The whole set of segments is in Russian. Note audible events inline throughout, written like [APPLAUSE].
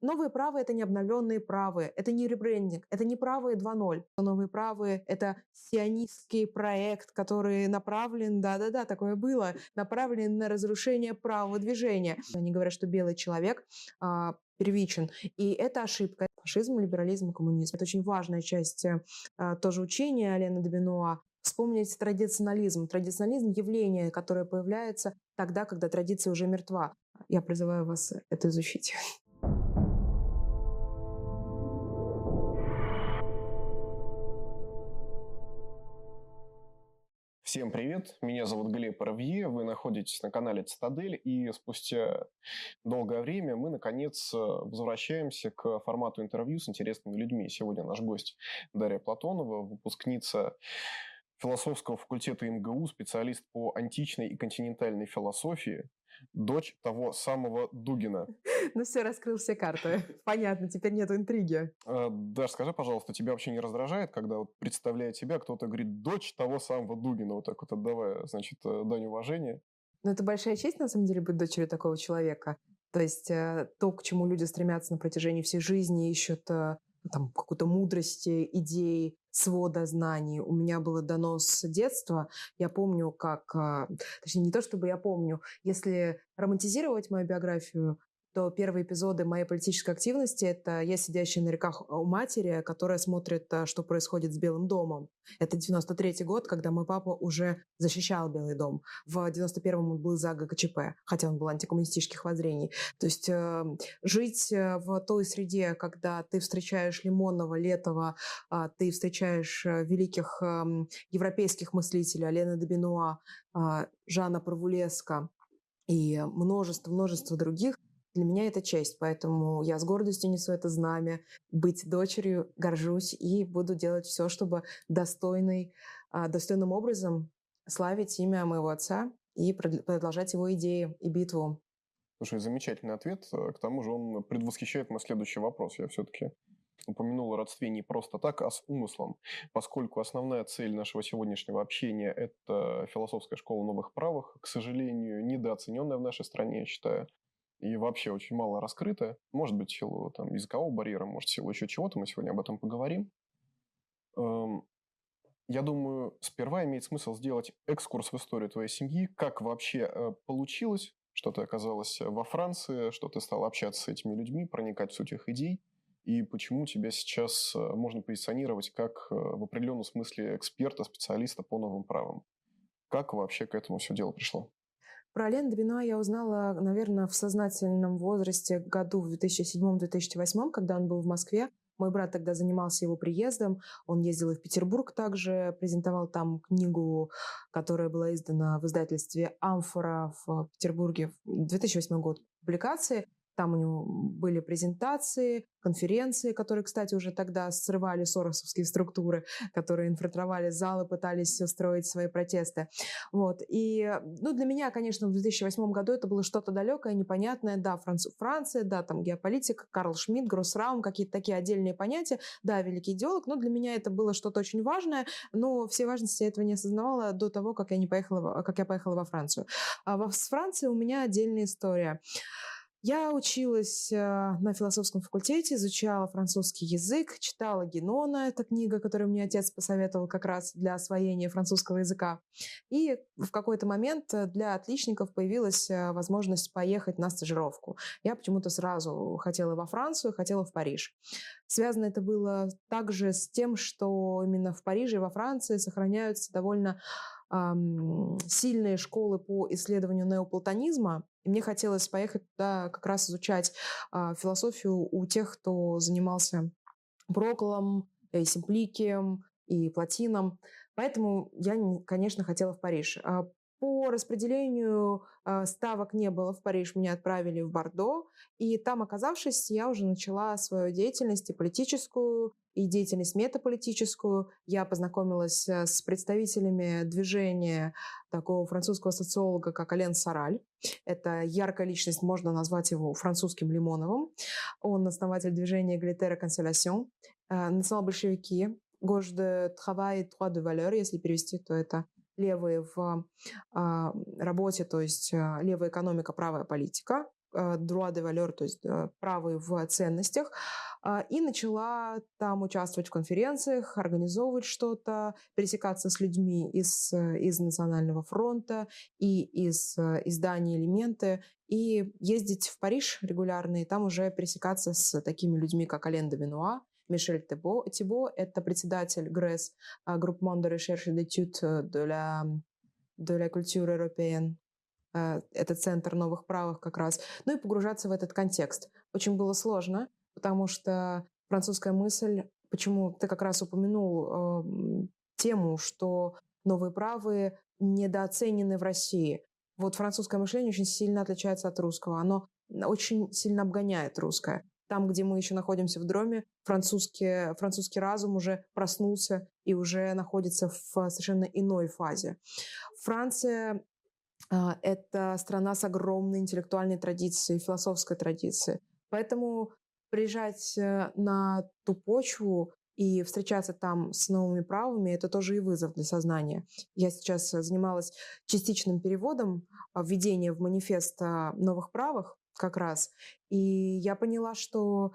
новые правые — это не обновленные правые, это не ребрендинг, это не правые 2.0. Новые правые — это сионистский проект, который направлен, да-да-да, такое было, направлен на разрушение правого движения. Они говорят, что белый человек а, первичен. И это ошибка. Фашизм, либерализм, коммунизм. Это очень важная часть а, тоже учения Алена Добинуа. Вспомнить традиционализм. Традиционализм — явление, которое появляется тогда, когда традиция уже мертва. Я призываю вас это изучить. Всем привет, меня зовут Глеб Равье, вы находитесь на канале Цитадель, и спустя долгое время мы, наконец, возвращаемся к формату интервью с интересными людьми. Сегодня наш гость Дарья Платонова, выпускница философского факультета МГУ, специалист по античной и континентальной философии, дочь того самого Дугина. [LAUGHS] Ну все, раскрыл все карты. [LAUGHS] Понятно, теперь нету интриги. А, Даш, скажи, пожалуйста, тебя вообще не раздражает, когда вот представляя тебя, кто-то говорит «дочь того самого Дугина», вот так вот отдавая, значит, э, дань уважения? Ну это большая честь, на самом деле, быть дочерью такого человека. То есть э, то, к чему люди стремятся на протяжении всей жизни, ищут э, там какой-то мудрости, идей, свода знаний у меня было дано с детства. Я помню, как... А, точнее, не то чтобы я помню. Если романтизировать мою биографию, то первые эпизоды моей политической активности — это я, сидящая на реках у матери, которая смотрит, а, что происходит с Белым домом. Это 93 год, когда мой папа уже защищал Белый дом. В 91-м он был за ГКЧП, хотя он был антикоммунистических воззрений. То есть э, жить э, в той среде, когда ты встречаешь Лимонова, Летова, э, ты встречаешь э, великих э, европейских мыслителей, Алена Добинуа, э, Жана Парвулеска, и множество-множество других, для меня это честь, поэтому я с гордостью несу это знамя. Быть дочерью горжусь и буду делать все, чтобы достойный, а, достойным образом славить имя моего отца и продолжать его идеи и битву. Слушай, замечательный ответ. К тому же он предвосхищает мой следующий вопрос. Я все-таки упомянул о родстве не просто так, а с умыслом, поскольку основная цель нашего сегодняшнего общения – это философская школа новых правых, к сожалению, недооцененная в нашей стране, я считаю и вообще очень мало раскрыто. Может быть, в силу там, языкового барьера, может, в силу еще чего-то, мы сегодня об этом поговорим. Эм, я думаю, сперва имеет смысл сделать экскурс в историю твоей семьи, как вообще э, получилось, что ты оказалась во Франции, что ты стал общаться с этими людьми, проникать в суть их идей, и почему тебя сейчас э, можно позиционировать как э, в определенном смысле эксперта, специалиста по новым правам. Как вообще к этому все дело пришло? Про Ален Двина я узнала, наверное, в сознательном возрасте году в 2007-2008, когда он был в Москве. Мой брат тогда занимался его приездом. Он ездил и в Петербург также, презентовал там книгу, которая была издана в издательстве «Амфора» в Петербурге. 2008 год публикации. Там у него были презентации, конференции, которые, кстати, уже тогда срывали соросовские структуры, которые инфильтровали залы, пытались устроить свои протесты. Вот. И ну, для меня, конечно, в 2008 году это было что-то далекое, непонятное. Да, Франц... Франция, да, там геополитика, Карл Шмидт, Гроссраум, какие-то такие отдельные понятия. Да, великий идеолог, но для меня это было что-то очень важное, но все важности я этого не осознавала до того, как я, не поехала, как я поехала во Францию. А с Францией у меня отдельная история. Я училась э, на философском факультете, изучала французский язык, читала Генона, это книга, которую мне отец посоветовал как раз для освоения французского языка. И в какой-то момент э, для отличников появилась э, возможность поехать на стажировку. Я почему-то сразу хотела во Францию, хотела в Париж. Связано это было также с тем, что именно в Париже и во Франции сохраняются довольно сильные школы по исследованию неоплатонизма, мне хотелось поехать туда как раз изучать э, философию у тех, кто занимался Проклом, и Симпликием, и Платином. Поэтому я, конечно, хотела в Париж. А по распределению э, ставок не было в Париж, меня отправили в Бордо, и там, оказавшись, я уже начала свою деятельность и политическую, и деятельность метаполитическую. Я познакомилась э, с представителями движения такого французского социолога, как Ален Сараль. Это яркая личность, можно назвать его французским Лимоновым. Он основатель движения Эгалитера Консолясьон, э, национал-большевики, Gauche de travail, droit de valeur, если перевести, то это левые в а, работе, то есть а, левая экономика, правая политика. droit de valeur, то есть правы в ценностях, и начала там участвовать в конференциях, организовывать что-то, пересекаться с людьми из, из Национального фронта и из издания «Элементы», и ездить в Париж регулярно, и там уже пересекаться с такими людьми, как Ален де Винуа, Мишель Тибо. Тибо – это председатель ГРЭС, Groupement de recherche d'études de la, de la européenne. Это центр новых правых как раз. Ну и погружаться в этот контекст. Очень было сложно, потому что французская мысль, почему ты как раз упомянул э, тему, что новые правые недооценены в России. Вот французское мышление очень сильно отличается от русского. Оно очень сильно обгоняет русское. Там, где мы еще находимся в дроме, французский, французский разум уже проснулся и уже находится в совершенно иной фазе. Франция а, это страна с огромной интеллектуальной традицией, философской традицией. Поэтому приезжать э, на ту почву и встречаться там с новыми правами – это тоже и вызов для сознания. Я сейчас занималась частичным переводом а, введения в манифест новых правах, как раз. И я поняла, что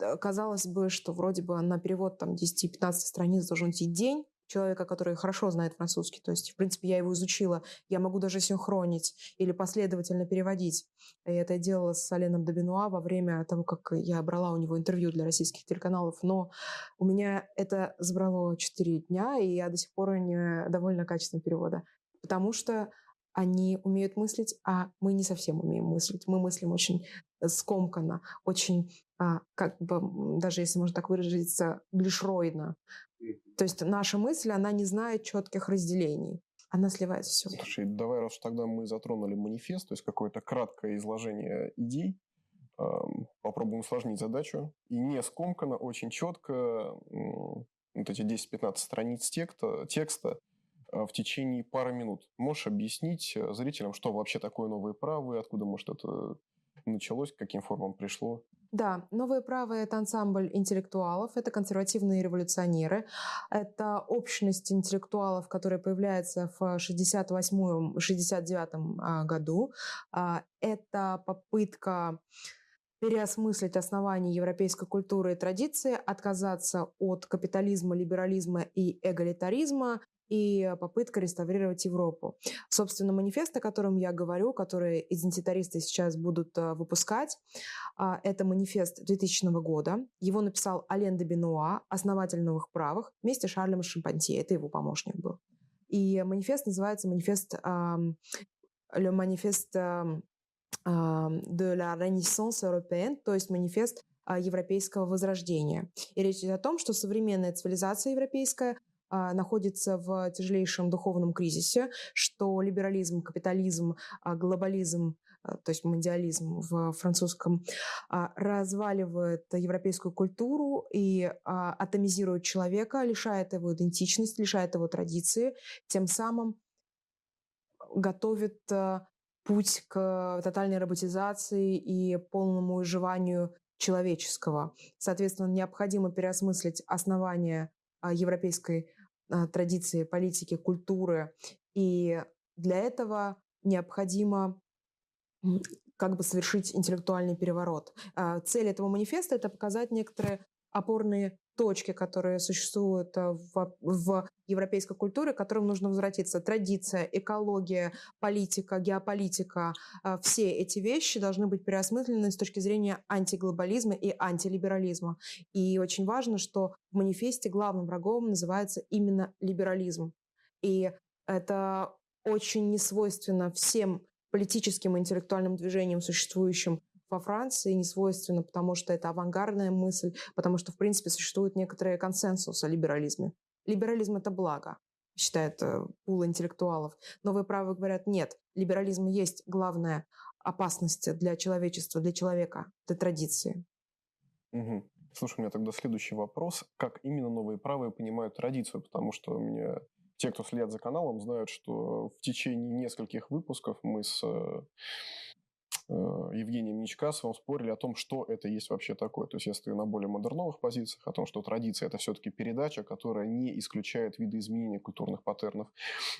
э, казалось бы, что вроде бы на перевод там 10-15 страниц должен идти день, человека, который хорошо знает французский. То есть, в принципе, я его изучила. Я могу даже синхронить или последовательно переводить. И это я делала с Аленом Добинуа во время того, как я брала у него интервью для российских телеканалов. Но у меня это забрало 4 дня, и я до сих пор не довольна качеством перевода. Потому что они умеют мыслить, а мы не совсем умеем мыслить. Мы мыслим очень э, скомканно, очень, а, как бы, даже если можно так выразиться, глишроидно. То есть наша мысль, она не знает четких разделений. Она сливается все. Слушай, давай, раз тогда мы затронули манифест, то есть какое-то краткое изложение идей, попробуем усложнить задачу. И не скомканно, очень четко, вот эти 10-15 страниц текста, текста в течение пары минут. Можешь объяснить э, зрителям, что вообще такое новые правые, откуда, может, это началось, к каким формам пришло? Да, новые правые – это ансамбль интеллектуалов, это консервативные революционеры, это общность интеллектуалов, которая появляется в 68-69 а, году. А, это попытка переосмыслить основания европейской культуры и традиции, отказаться от капитализма, либерализма и эгалитаризма, и попытка реставрировать Европу. Собственно, манифест, о котором я говорю, который идентитаристы сейчас будут э, выпускать, а, это манифест 2000 года. Его написал Ален де Бенуа, основатель новых правых, вместе с Шарлем Шампантье. Это его помощник был. И манифест называется манифест Le Manifeste de la Renaissance européenne, то есть манифест европейского возрождения. И речь идет о том, что современная цивилизация европейская находится в тяжелейшем духовном кризисе, что либерализм, капитализм, а, глобализм а, то есть мундиализм в французском, разваливает европейскую культуру и атомизирует человека, лишает его идентичности, лишает его традиции, тем самым готовит путь к тотальной роботизации и полному изживанию человеческого. Соответственно, необходимо переосмыслить основания европейской а, традиции, политики, культуры. И для этого необходимо как бы совершить интеллектуальный переворот. А, цель этого манифеста – это показать некоторые опорные точки, которые существуют э, в, в европейской культуре, к которым нужно возвратиться. Традиция, экология, политика, геополитика. Э, все эти вещи должны быть переосмыслены с точки зрения антиглобализма и антилиберализма. И очень важно, что в манифесте главным врагом называется именно либерализм. И это очень несвойственно всем политическим и интеллектуальным движениям, существующим во Франции не свойственно, потому что это авангардная мысль, потому что, в принципе, существует некоторый консенсус о либерализме. Либерализм – это благо, считает э, пул интеллектуалов. Новые правые говорят, нет, либерализм есть главная опасность для человечества, для человека, для традиции. Угу. Слушай, у меня тогда следующий вопрос. Как именно новые правые понимают традицию? Потому что у меня те, кто следят за каналом, знают, что в течение нескольких выпусков мы с э, Евгением Ничкасовым спорили о том, что это есть вообще такое. То есть я стою на более модерновых позициях, о том, что традиция – это все-таки передача, которая не исключает видоизменения культурных паттернов.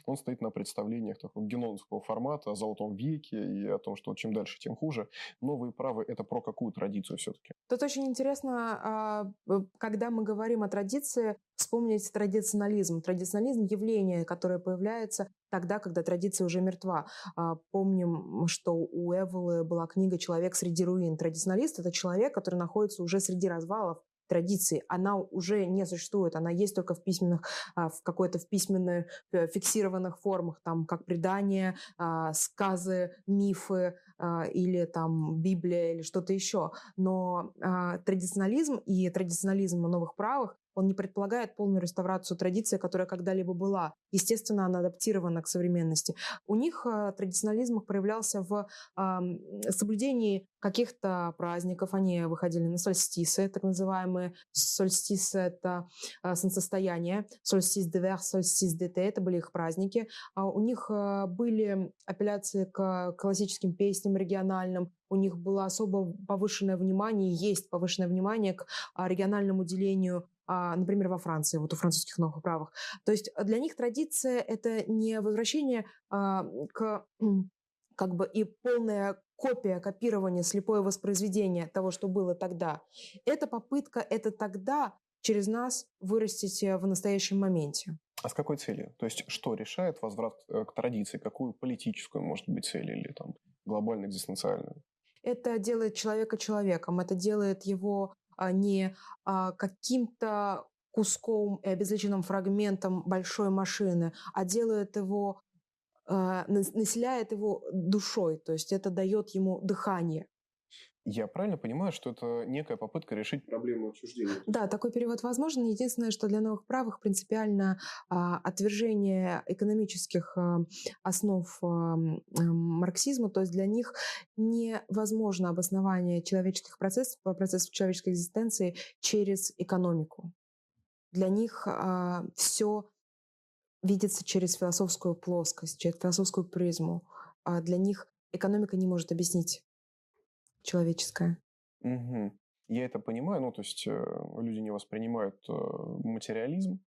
Он стоит на представлениях такого геноновского формата, о золотом веке и о том, что чем дальше, тем хуже. Новые правы – это про какую традицию все-таки? Тут очень интересно, а, когда мы говорим о традиции, вспомнить традиционализм. Традиционализм – явление, которое появляется тогда, когда традиция уже мертва. А, помним, что у Эвелы была книга «Человек среди руин». Традиционалист – это человек, который находится уже среди развалов, традиции, она уже не существует, она есть только в письменных, а, в какой-то в письменных э, фиксированных формах, там как предания, а, сказы, мифы или там Библия или что-то еще. Но традиционализм и традиционализм о новых правах он не предполагает полную реставрацию традиции, которая когда-либо была. Естественно, она адаптирована к современности. У них э, традиционализм проявлялся в соблюдении каких-то праздников. Они выходили на сольстисы, так называемые. Сольстис — это э, солнцестояние. Сольстис де вер, сольстис де те — это были их праздники. А у них э, были апелляции к классическим песням региональным, у них было особо повышенное внимание, есть повышенное внимание к а, региональному делению например, во Франции, вот у французских новых правых. То есть для них традиция – это не возвращение а, к как бы и полная копия, копирование, слепое воспроизведение того, что было тогда. Это попытка, это тогда через нас вырастить э, в настоящем моменте. А с какой целью? То есть что решает возврат э, к традиции? Какую политическую, может быть, цель или там глобально-экзистенциальную? Это делает человека человеком, это делает его а, не а, каким-то куском и обезличенным фрагментом большой машины, а делает его, а, населяет его душой, то есть это дает ему дыхание. Я правильно понимаю, что это некая попытка решить проблему отчуждения? Да, такой перевод возможен. Единственное, что для новых правых принципиально а, отвержение экономических а, основ а, марксизма, то есть для них невозможно обоснование человеческих процессов, процессов человеческой экзистенции через экономику. Для них а, все видится через философскую плоскость, через философскую призму. А для них экономика не может объяснить человеческое. Угу. Я это понимаю, ну, то есть э, люди не воспринимают э, материализм,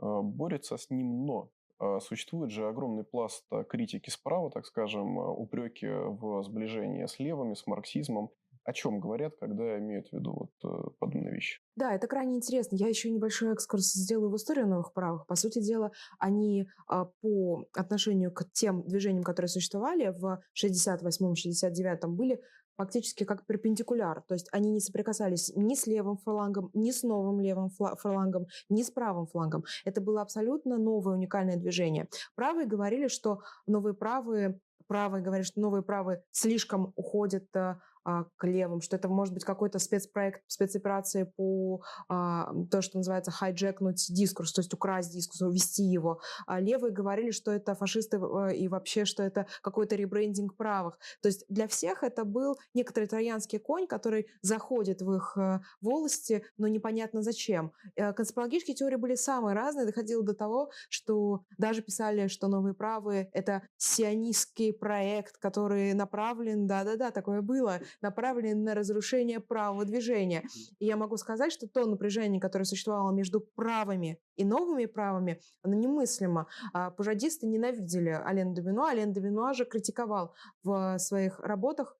э, борются с ним, но э, существует же огромный пласт э, критики справа, так скажем, упреки в сближении с левыми, с марксизмом. О чем говорят, когда имеют в виду вот э, подобные вещи? Да, это крайне интересно. Я еще небольшой экскурс сделаю в историю новых правых. По сути дела, они а, по отношению к тем движениям, которые существовали в 68-69, были фактически как перпендикуляр. То есть они не соприкасались ни с левым флангом, ни с новым левым флангом, ни с правым флангом. Это было абсолютно новое уникальное движение. Правые говорили, что новые правые правые говорят, что новые правые слишком уходят э, к левым, что это может быть какой-то спецпроект, спецоперации по а, то, что называется хайджекнуть дискурс, то есть украсть дискурс, увести его. А левые говорили, что это фашисты э, и вообще, что это какой-то ребрендинг правых. То есть для всех это был некоторый троянский конь, который заходит в их э, волости, но непонятно зачем. Э, конспирологические теории были самые разные, доходило до того, что даже писали, что новые правые — это сионистский проект, который направлен, да-да-да, такое было, направлены на разрушение правого движения. И я могу сказать, что то напряжение, которое существовало между правыми и новыми правами, оно немыслимо. А пужадисты ненавидели Ален Домино, Ален Домино же критиковал в своих работах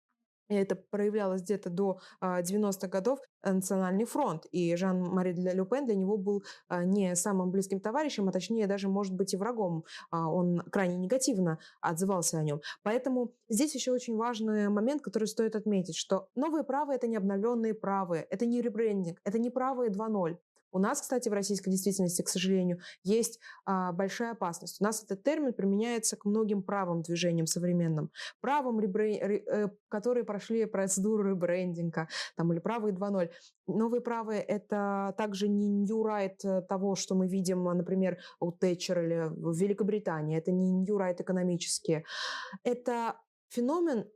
это проявлялось где-то до 90-х а, годов, э, Национальный фронт. И Жан-Мари Люпен для него был а, не самым близким товарищем, а точнее даже, может быть, и врагом. А, он крайне негативно отзывался о нем. Поэтому здесь еще очень важный момент, который стоит отметить, что новые правые – это не обновленные правые, это не ребрендинг, это не правые 2.0. У нас, кстати, в российской действительности, к сожалению, есть а, большая опасность. У нас этот термин применяется к многим правым движениям современным. Правым, ребре... э, которые прошли процедуру ребрендинга, там, или правые 2.0. Новые правые — это также не new right того, что мы видим, например, у Тэтчер или в Великобритании. Это не new right экономические. Это феномен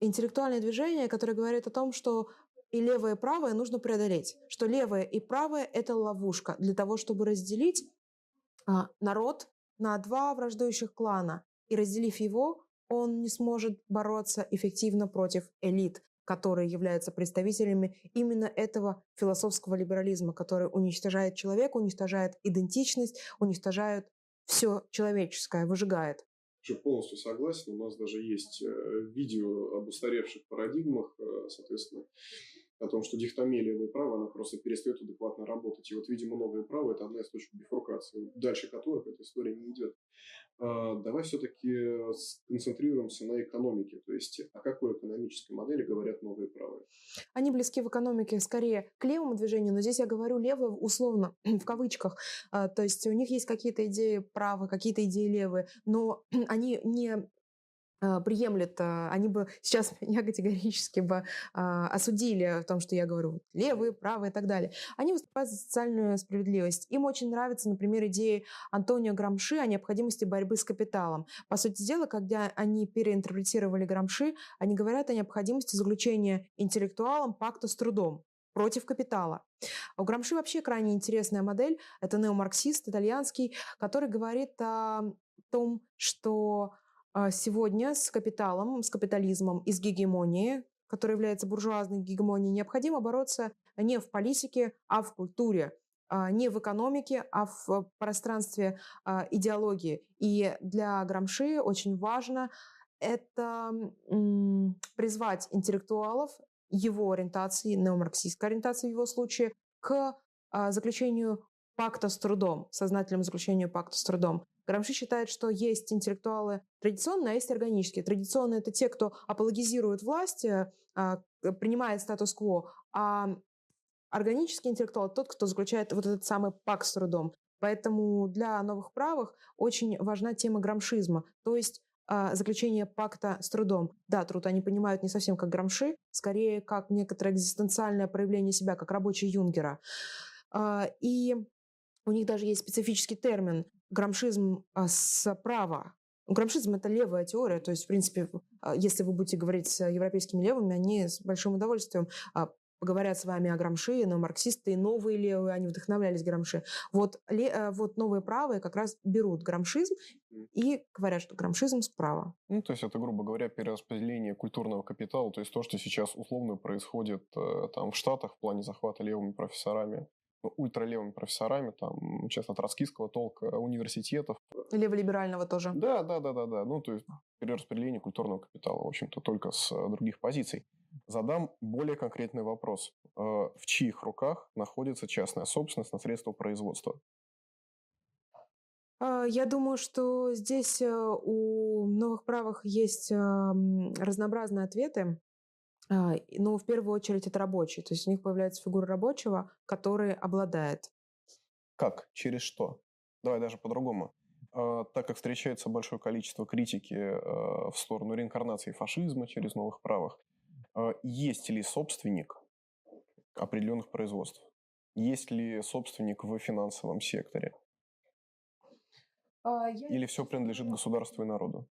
интеллектуальное движение, которое говорит о том, что и левое и правое нужно преодолеть. Что левое и правое – это ловушка для того, чтобы разделить а, народ на два враждующих клана. И разделив его, он не сможет бороться эффективно против элит, которые являются представителями именно этого философского либерализма, который уничтожает человека, уничтожает идентичность, уничтожает все человеческое, выжигает. Я полностью согласен. У нас даже есть э, видео об устаревших парадигмах, э, соответственно, о том, что дихотомия левое право, она просто перестает адекватно работать. И вот, видимо, новое право – это одна из точек бифуркации, дальше которых эта история не идет. А, давай все-таки сконцентрируемся на экономике. То есть о какой экономической модели говорят новые правые? Они близки в экономике скорее к левому движению, но здесь я говорю левое условно, [CLEARS THROAT] в кавычках. А, то есть у них есть какие-то идеи правые, какие-то идеи левые, но [CLEARS THROAT] они не приемлет, а, они бы сейчас [LAUGHS] меня категорически бы а, осудили в том, что я говорю левые, правые и так далее. Они выступают за социальную справедливость. Им очень нравится, например, идеи Антонио Грамши о необходимости борьбы с капиталом. По сути дела, когда они переинтерпретировали Грамши, они говорят о необходимости заключения интеллектуалом пакта с трудом против капитала. У Грамши вообще крайне интересная модель. Это неомарксист итальянский, который говорит о том, что а, сегодня с капиталом, с капитализмом и с гегемонией, которая является буржуазной гегемонией, необходимо бороться не в политике, а в культуре, а, не в экономике, а в пространстве а, идеологии. И для Грамши очень важно это призвать интеллектуалов его ориентации, неомарксистской ориентации в его случае, к заключению пакта с трудом, сознательному заключению пакта с трудом. Грамши считает, что есть интеллектуалы традиционные, а есть органические. Традиционные – это те, кто апологизирует власть, э, а, принимает статус-кво, а органический интеллектуал – тот, кто заключает вот этот самый пакт с трудом. Поэтому для новых правых очень важна тема грамшизма, то есть а, заключение пакта с трудом. Да, труд они понимают не совсем как грамши, скорее как некоторое экзистенциальное проявление себя, как рабочий Юнгера. И у них даже есть специфический термин грамшизм а, справа. Грамшизм – это левая теория, то есть, в принципе, а, если вы будете говорить с европейскими левыми, они с большим удовольствием а, поговорят с вами о Грамши, но марксисты и новые левые, они вдохновлялись Грамши. Вот, ле, вот новые правые как раз берут грамшизм и говорят, что грамшизм справа. Ну, то есть это, грубо говоря, перераспределение культурного капитала, то есть то, что сейчас условно происходит э, там в Штатах в плане захвата левыми профессорами ультралевыми профессорами, там, честно, троцкистского толка университетов. Леволиберального тоже. Да, да, да, да, да. Ну, то есть перераспределение культурного капитала, в общем-то, только с э, других позиций. Задам более конкретный вопрос. Э, в чьих руках находится частная собственность на средства производства? Я думаю, что здесь э, у новых правых есть разнообразные ответы. А, ну, в первую очередь, это рабочий. То есть у них появляется фигура рабочего, который обладает. Как? Через что? Давай даже по-другому. А, так как встречается большое количество критики а, в сторону реинкарнации фашизма через новых правых, есть ли собственник определенных производств? Есть ли собственник в финансовом секторе? Или все принадлежит государству и народу?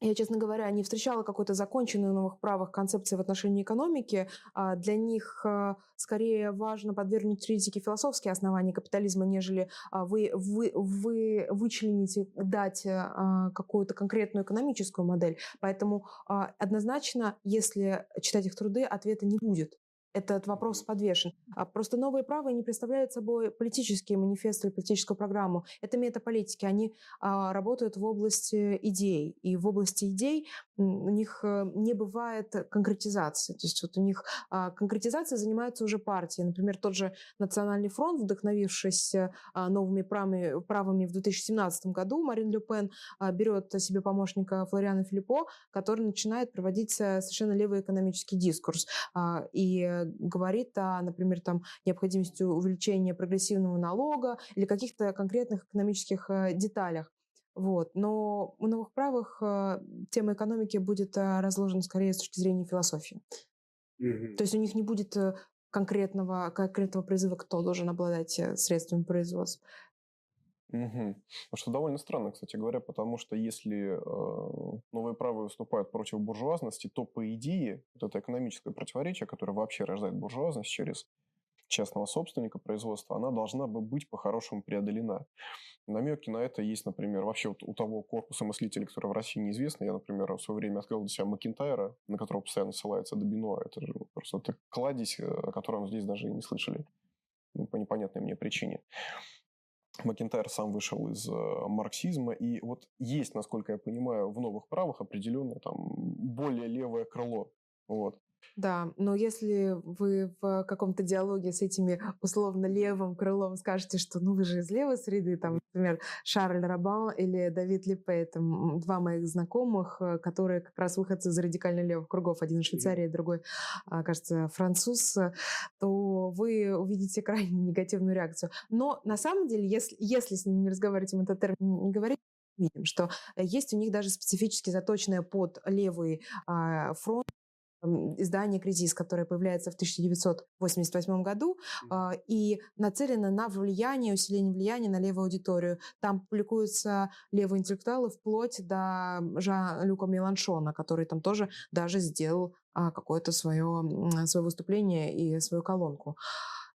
Я, честно говоря, не встречала какой-то законченной новых правых концепции в отношении экономики. А для них а, скорее важно подвергнуть критике философские основания капитализма, нежели а, вы, вы, вы вычленить дать а, какую-то конкретную экономическую модель. Поэтому однозначно, если читать их труды, ответа не будет этот вопрос подвешен. А просто новые правые не представляют собой политические манифесты или политическую программу. Это метаполитики. Они а, работают в области идей. И в области идей у них э, не бывает конкретизации. То есть вот у них а, конкретизацией занимаются уже партии. Например, тот же Национальный фронт, вдохновившись новыми правами, правами в 2017 году, Марин Ле Пен а, берет себе помощника Флориана Филиппо, который начинает проводить э, совершенно левый экономический дискурс. И говорит о, например, там, необходимости увеличения прогрессивного налога или каких-то конкретных экономических э, деталях. Вот. Но у новых правых э, тема экономики будет э, разложена скорее с точки зрения философии. Mm-hmm. То есть у них не будет конкретного, конкретного призыва, кто должен обладать средствами производства. Угу. Что довольно странно, кстати говоря, потому что если э, новые правые выступают против буржуазности, то, по идее, вот это экономическое противоречие, которое вообще рождает буржуазность через частного собственника производства, она должна бы быть по-хорошему преодолена. Намеки на это есть, например, вообще вот у того корпуса мыслителей, который в России неизвестно. Я, например, в свое время открыл для себя Макинтайра, на которого постоянно ссылается Добино. Это же просто это кладезь, э, о котором здесь даже и не слышали ну, по непонятной мне причине. Макентайр сам вышел из э, марксизма, и вот есть, насколько я понимаю, в новых правах определенное там более левое крыло. Вот. Да, но если вы в каком-то диалоге с этими условно левым крылом скажете, что ну вы же из левой среды, там, например, Шарль Рабан или Давид Липе, там два моих знакомых, э, которые как раз выходцы из радикально левых кругов, один из Швейцарии, другой, а, кажется, француз, то вы увидите [LAUGHS] крайне негативную реакцию. Но на самом деле, если, если с ними не разговаривать, им этот термин не говорить, видим, что есть у них даже специфически заточенная под левый а, фронт издание «Кризис», которое появляется в 1988 году а, и нацелено на влияние, усиление влияния на левую аудиторию. Там публикуются левые интеллектуалы вплоть до Жан-Люка Меланшона, который там тоже даже сделал а, какое-то свое, свое выступление и свою колонку.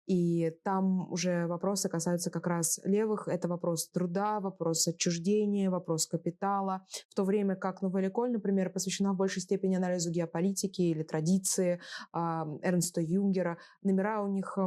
И там уже вопросы касаются как раз левых. Это вопрос труда, вопрос отчуждения, вопрос капитала. В то время как Новель Коль, например, посвящена в большей степени анализу геополитики или традиции Эрнста Юнгера. Номера у них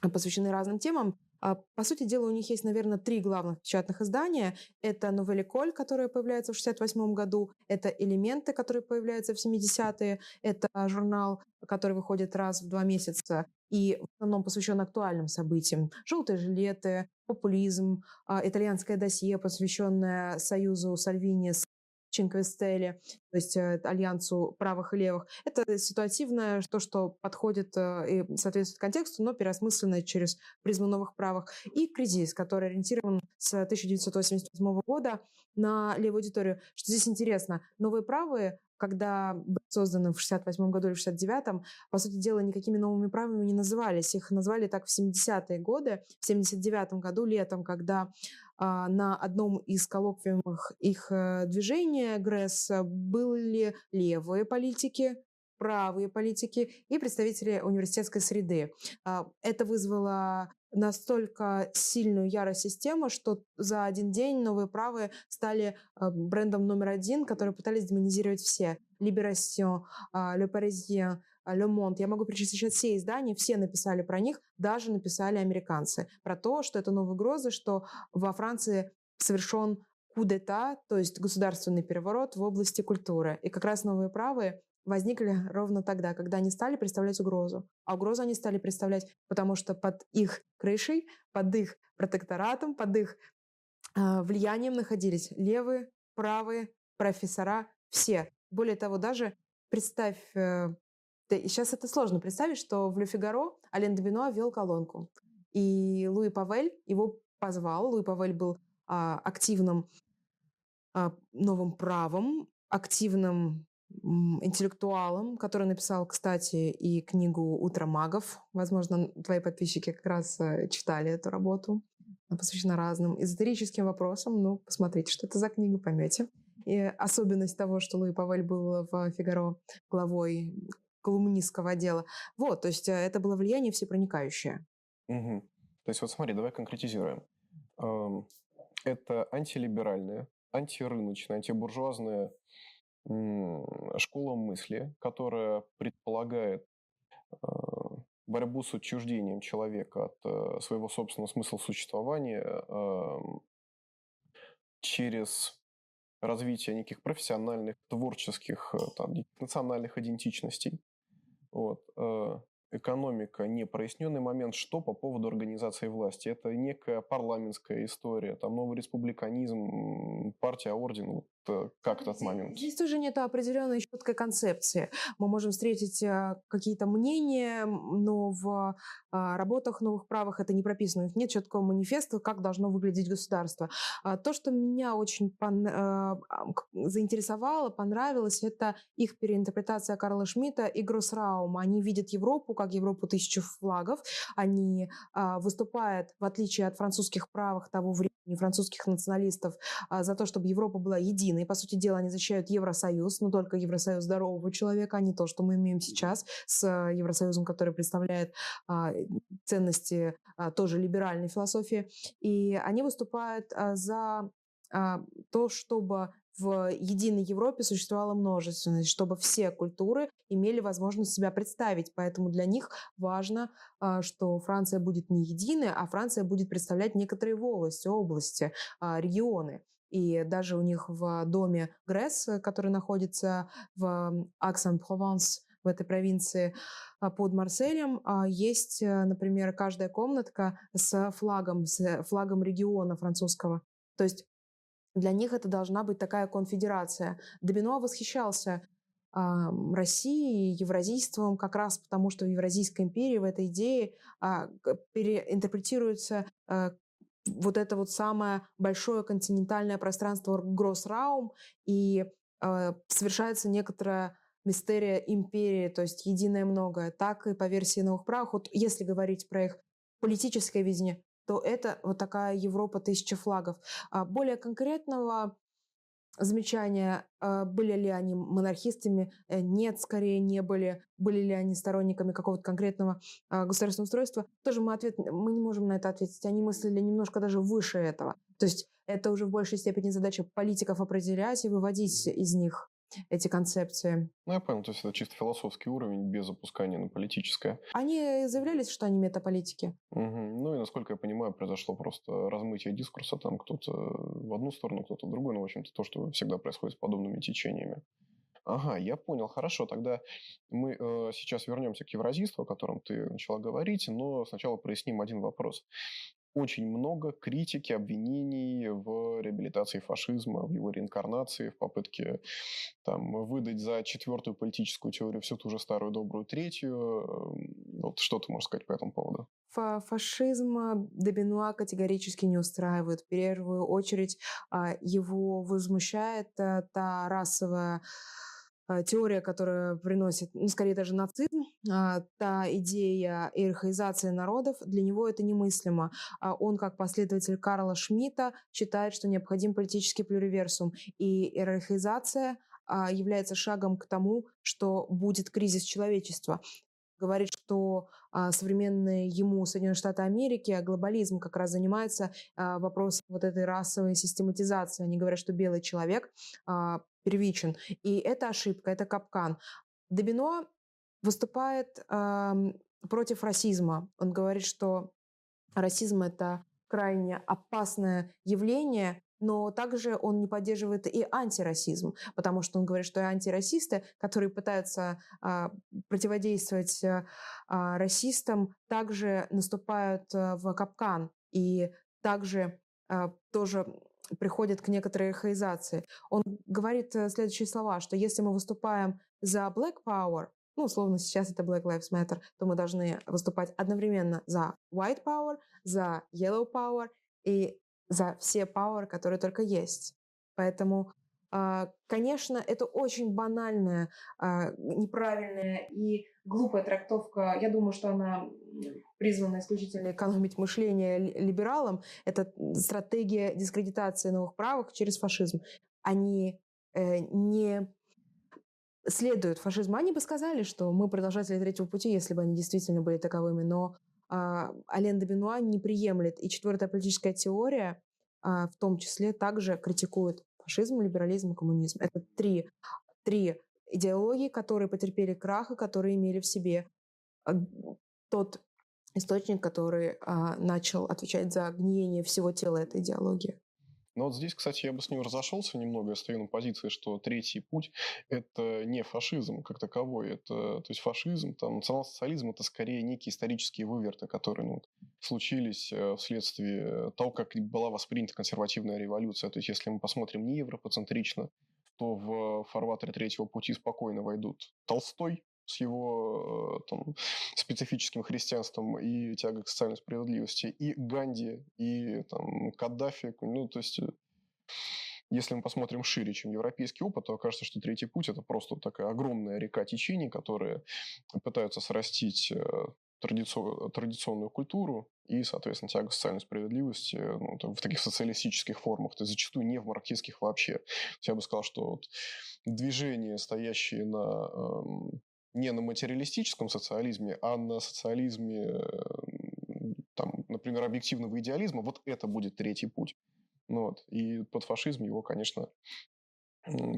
посвящены разным темам. А, по сути дела, у них есть, наверное, три главных печатных издания. Это «Новель Коль», которая появляется в 1968 году, это «Элементы», которые появляются в 70-е, это журнал, который выходит раз в два месяца, и в основном посвящен актуальным событиям. Желтые жилеты, популизм, а, итальянское досье, посвященное союзу Сальвини с Чинквестеле, то есть э, альянсу правых и левых. Это ситуативное, то, что подходит э, и соответствует контексту, но переосмысленное через призму новых правых. И кризис, который ориентирован с 1988 года на левую аудиторию. Что здесь интересно, новые правые когда были созданы в 68 году или в 69-м, по сути дела, никакими новыми правами не назывались. Их назвали так в 70-е годы. В 79 году, летом, когда на одном из коллоквиумов их э, движения ГРЭС были левые политики, правые политики и представители университетской среды. А, это вызвало настолько сильную ярость системы, что за один день новые правые стали а, брендом номер один, который пытались демонизировать все. Libération, Le Parisien, Le Monde. Я могу перечислить все издания, все написали про них, даже написали американцы. Про то, что это новые угрозы, что во Франции совершен кудета, то есть государственный переворот в области культуры. И как раз новые правые возникли ровно тогда, когда они стали представлять угрозу. А угрозу они стали представлять, потому что под их крышей, под их протекторатом, под их э, влиянием находились левые, правые, профессора, все. Более того, даже представь, э, сейчас это сложно представить, что в «Ле Фигаро» Ален де Бино вел колонку. И Луи Павель его позвал. Луи Павель был а, активным а, новым правом, активным интеллектуалом, который написал, кстати, и книгу «Утро магов». Возможно, твои подписчики как раз э, читали эту работу. Она посвящена разным эзотерическим вопросам. Ну, посмотрите, что это за книга, поймете. И особенность того, что Луи Павель был в «Фигаро» главой колумнистского отдела. Вот, то есть э, это было влияние всепроникающее. Угу. То есть вот смотри, давай конкретизируем. Это антилиберальная, антирыночная, антибуржуазная школа мысли, которая предполагает а, борьбу с отчуждением человека от э, своего собственного смысла существования через развитие неких профессиональных, творческих, э, там, национальных идентичностей. Вот. Э, экономика не проясненный момент, что по поводу организации власти. Это некая парламентская история, там новый республиканизм, партия, орден, как этот момент. Здесь тоже нет определенной четкой концепции. Мы можем встретить э, какие-то мнения, но в а, работах новых правых это не прописано. Нет четкого манифеста, как должно выглядеть государство. А то, что меня очень пон... Э, заинтересовало, понравилось, это их переинтерпретация Карла Шмидта и Гроссраума. Они видят Европу как Европу тысячу флагов. Они а, выступают, в отличие от французских правых того времени, не французских националистов, а за то, чтобы Европа была единой. По сути дела, они защищают Евросоюз, но только Евросоюз здорового человека, а не то, что мы имеем сейчас с Евросоюзом, который представляет а, ценности а, тоже либеральной философии. И они выступают а, за а, то, чтобы в единой Европе существовала множественность, чтобы все культуры имели возможность себя представить. Поэтому для них важно, а, что Франция будет не единая, а Франция будет представлять некоторые волости, области, а, регионы. И даже у них в доме Гресс, который находится в Аксан-Прованс, в этой провинции а, под Марселем, есть, э, например, каждая комнатка с флагом, с флагом региона французского. То есть для них это должна быть такая конфедерация. Добино восхищался э, Россией, евразийством, как раз потому, что в Евразийской империи в этой идее э, переинтерпретируется э, вот это вот самое большое континентальное пространство Гроссраум, и э, совершается некоторая мистерия империи, то есть единое многое. Так и по версии новых правых, вот если говорить про их политическое видение, то это вот такая Европа тысячи флагов. А более конкретного замечания, а, были ли они монархистами, э, нет, скорее не были, были ли они сторонниками какого-то конкретного а, государственного устройства, тоже мы, ответ, мы не можем на это ответить. Они мыслили немножко даже выше этого. То есть это уже в большей степени задача политиков определять и выводить из них эти концепции. Ну, я понял, то есть это чисто философский уровень без опускания на политическое. Они заявляли, что они метаполитики. Угу. Ну и, насколько я понимаю, произошло просто размытие дискурса, там кто-то в одну сторону, кто-то в другую, ну, в общем-то, то, что всегда происходит с подобными течениями. Ага, я понял, хорошо. Тогда мы э, сейчас вернемся к евразийству, о котором ты начала говорить, но сначала проясним один вопрос очень много критики, обвинений в реабилитации фашизма, в его реинкарнации, в попытке там, выдать за четвертую политическую теорию всю ту же старую добрую третью. Эм, вот что ты можешь сказать по этому поводу? Фашизм Дебенуа категорически не устраивает. В первую очередь а, его возмущает э, та расовая теория, которая приносит, ну, скорее даже нацизм, а, та идея иерархизации народов, для него это немыслимо. А он, как последователь Карла Шмидта, считает, что необходим политический плюриверсум. И иерархизация является шагом к тому, что будет кризис человечества говорит, что а, современные ему Соединенные Штаты Америки, а глобализм как раз занимается а, вопросом вот этой расовой систематизации. Они говорят, что белый человек а, первичен. И это ошибка, это капкан. Дебино выступает э, против расизма. Он говорит, что расизм это крайне опасное явлее, но также он не поддерживает и антирасизм, потому что он говорит, что и антирасисты, которые пытаются а, противодействовать а, расистам, также наступают а, в капкан и также а, тоже приходит к некоторой архаизации. Он говорит э, следующие слова, что если мы выступаем за Black Power, ну, условно, сейчас это Black Lives Matter, то мы должны выступать одновременно за White Power, за Yellow Power и за все Power, которые только есть. Поэтому конечно, это очень банальная, а, неправильная и глупая трактовка. Я думаю, что она призвана исключительно экономить мышление либералам. Это стратегия дискредитации новых правых через фашизм. Они э, не следуют фашизму. Они бы сказали, что мы продолжатели третьего пути, если бы они действительно были таковыми. Но а, Ален де Бенуа не приемлет. И четвертая политическая теория в том числе также критикует фашизм, либерализм и коммунизм. Это три, три идеологии, которые потерпели крах и которые имели в себе а, тот источник, который а, начал отвечать за гниение всего тела этой идеологии. Но вот здесь, кстати, я бы с ним разошелся немного, я стою на позиции, что третий путь – это не фашизм как таковой. Это, то есть фашизм, там, национал-социализм – это скорее некие исторические выверты, которые ну, случились э, вследствие того, как была воспринята консервативная революция. То есть если мы посмотрим не европоцентрично, то в фарватере третьего пути спокойно войдут Толстой, с его э, там, специфическим христианством и тягой к социальной справедливости, и Ганди, и там, Каддафи. Ну, то есть, э, если мы посмотрим шире, чем европейский опыт, то окажется, что третий путь – это просто такая огромная река течений, которые пытаются срастить э, традици- традиционную культуру и, соответственно, тягу к социальной справедливости ну, в таких социалистических формах, то есть зачастую не в марксистских вообще. Я бы сказал, что вот движения, стоящие на эм, не на материалистическом социализме, а на социализме, там, например, объективного идеализма, вот это будет третий путь. Ну, вот. И под фашизм его, конечно,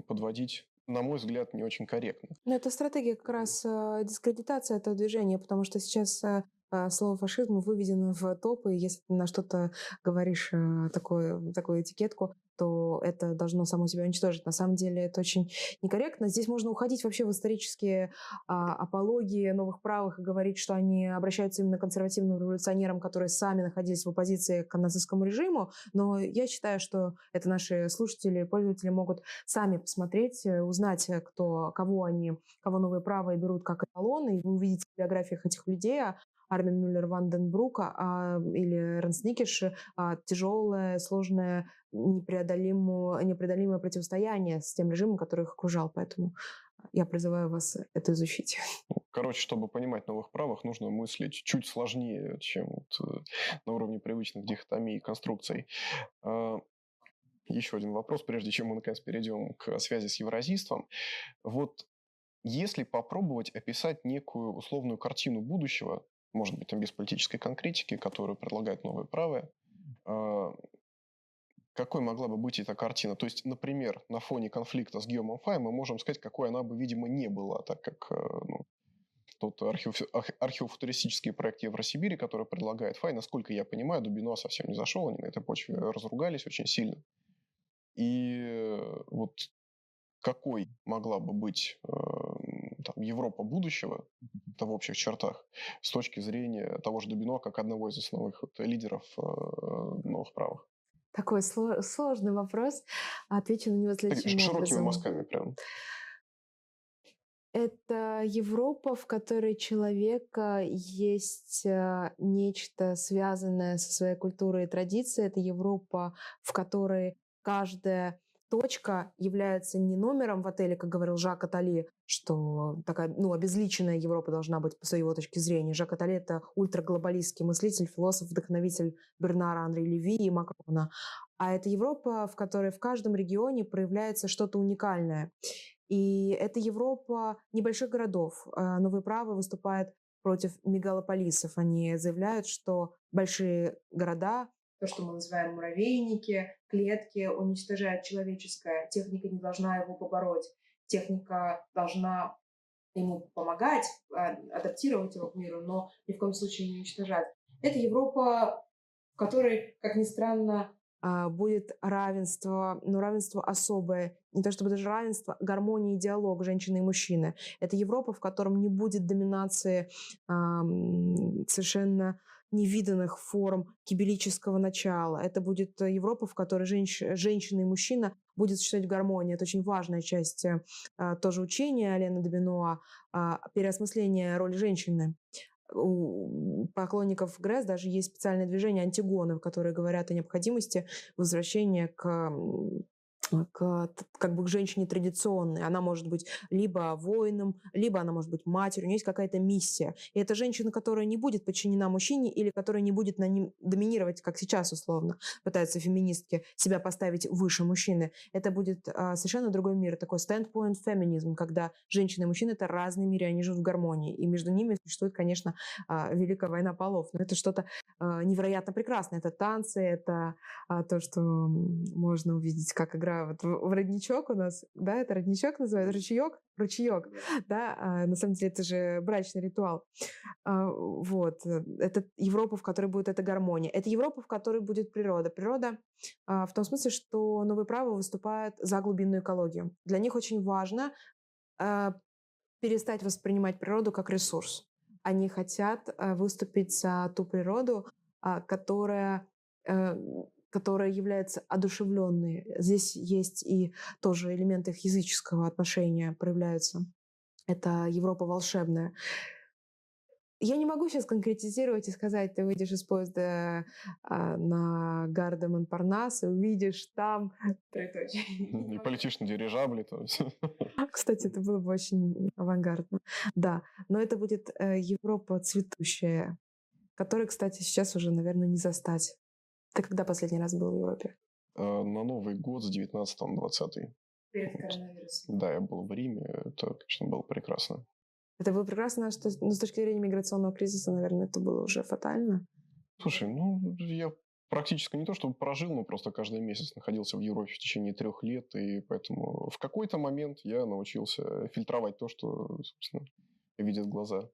подводить на мой взгляд, не очень корректно. Но это стратегия как раз э, дискредитация этого движения, потому что сейчас э, а, слово фашизм выведено в топы, если ты на что-то говоришь такое, такую этикетку, то это должно само себя уничтожить. На самом деле это очень некорректно. Здесь можно уходить вообще в исторические а, апологии новых правых и говорить, что они обращаются именно к консервативным революционерам, которые сами находились в оппозиции к нацистскому режиму. Но я считаю, что это наши слушатели, пользователи могут сами посмотреть, э, узнать, э, кто, кого они, кого новые правые берут как эталоны, и вы увидите в биографиях этих людей, а Армин Мюллер Ванденбрука а, или Эрнст Никиш а, тяжелое, сложное, непреодолимое, непреодолимое противостояние с тем режимом, который их окружал. Поэтому я призываю вас это изучить. Короче, чтобы понимать новых правых, нужно мыслить чуть сложнее, чем вот э, на уровне привычных дихотомий и конструкций. А, еще один вопрос, прежде чем мы наконец перейдем к связи с евразийством. Вот если попробовать описать некую условную картину будущего, может быть, там без политической конкретики, которую предлагают новые правые, а, какой могла бы быть эта картина? То есть, например, на фоне конфликта с Геомом Фай мы можем сказать, какой она бы, видимо, не была, так как э, ну, тот архив, археофутуристический проект Евросибири, который предлагает Фай, насколько я понимаю, Дубино совсем не зашел, они на этой почве разругались очень сильно. И э, вот какой могла бы быть э, там, Европа будущего, это в общих чертах, с точки зрения того же Дубино, как одного из основных вот, лидеров э, новых правых? Такой сложный вопрос. Отвечу на него следующим Широкими образом. мазками прям. Это Европа, в которой человека есть э, нечто связанное со своей культурой и традицией. Это Европа, в которой каждая точка является не номером в отеле, как говорил Жак Атали, что такая, ну, обезличенная Европа должна быть по его точке зрения. Жак Атали — это ультраглобалистский мыслитель, философ, вдохновитель Бернара Андре Леви и Макрона. А это Европа, в которой в каждом регионе проявляется что-то уникальное. И это Европа небольших городов. А новые правы выступают против мегалополисов. Они заявляют, что большие города то, что мы называем муравейники, клетки, уничтожают человеческое. Техника не должна его побороть. Техника должна ему помогать, а, адаптировать его к миру, но ни в коем случае не уничтожать. Это Европа, в которой, как ни странно, а, будет равенство, но равенство особое. Не то чтобы даже равенство, гармония и диалог женщины и мужчины. Это Европа, в котором не будет доминации совершенно невиданных форм кибелического начала. Это будет э, Европа, в которой женщ... женщина и мужчина будет существовать в гармонии. Это очень важная часть э, а, тоже учения Алена Добинуа, переосмысление роли женщины. У поклонников Гресс даже есть специальное движение антигоны, которые говорят о необходимости возвращения к к, как бы к женщине традиционной. Она может быть либо воином, либо она может быть матерью, у нее есть какая-то миссия. И это женщина, которая не будет подчинена мужчине или которая не будет на ним доминировать, как сейчас условно пытаются феминистки себя поставить выше мужчины. Это будет а, совершенно другой мир, такой standpoint феминизм, когда женщина и мужчина — это разные миры, они живут в гармонии. И между ними существует, конечно, а, великая война полов. Но это что-то а, невероятно прекрасное. Это танцы, это а, то, что можно увидеть, как игра вот в, родничок у нас, да, это родничок называется, ручеек, ручеек, да, а, на самом деле это же брачный ритуал. А, вот, э, это Европа, в которой будет эта гармония. Это Европа, в которой будет природа. Природа а, в том смысле, что новые правы выступают за глубинную экологию. Для них очень важно а, перестать воспринимать природу как ресурс. Они хотят а, выступить за ту природу, а, которая э, которая является одушевленной. Здесь есть и тоже элементы их языческого отношения проявляются. Это Европа волшебная. я не могу сейчас конкретизировать и сказать, ты выйдешь из поезда а, на Гарда Монпарнас и увидишь там... [LAUGHS] И [LAUGHS] полетишь на дирижабле. То есть. Кстати, это было бы очень авангардно. Да, но это будет э, Европа цветущая, которой, кстати, сейчас уже, наверное, не застать. Ты когда последний раз был в Европе? Э, на Новый год с 19 на 20 Перед коронавирусом. Да, я был в Риме. Это, конечно, было прекрасно. Это было прекрасно, что ну, с точки зрения миграционного кризиса, наверное, это было уже фатально. Слушай, ну, я практически не то, чтобы прожил, но просто каждый месяц находился в Европе в течение трех лет, и поэтому в какой-то момент я научился фильтровать то, что, собственно, видят глаза.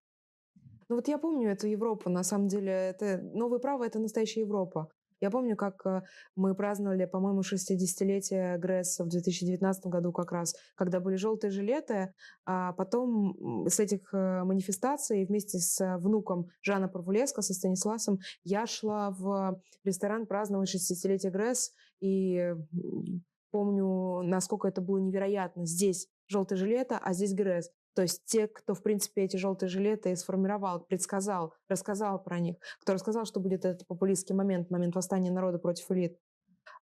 Ну вот я помню эту Европу, на самом деле, это новое право, это настоящая Европа. Я помню, как э, мы праздновали, по-моему, 60-летие ГРЭС в 2019 году как раз, когда были желтые жилеты, а потом с этих э, манифестаций вместе с внуком Жана Парвулеско, со Станисласом, я шла в ресторан праздновать 60-летие ГРЭС, и помню, насколько это было невероятно. Здесь желтые жилеты, а здесь ГРЭС. То есть те, кто, в принципе, эти желтые жилеты сформировал, предсказал, рассказал про них, кто рассказал, что будет этот популистский момент, момент восстания народа против элит.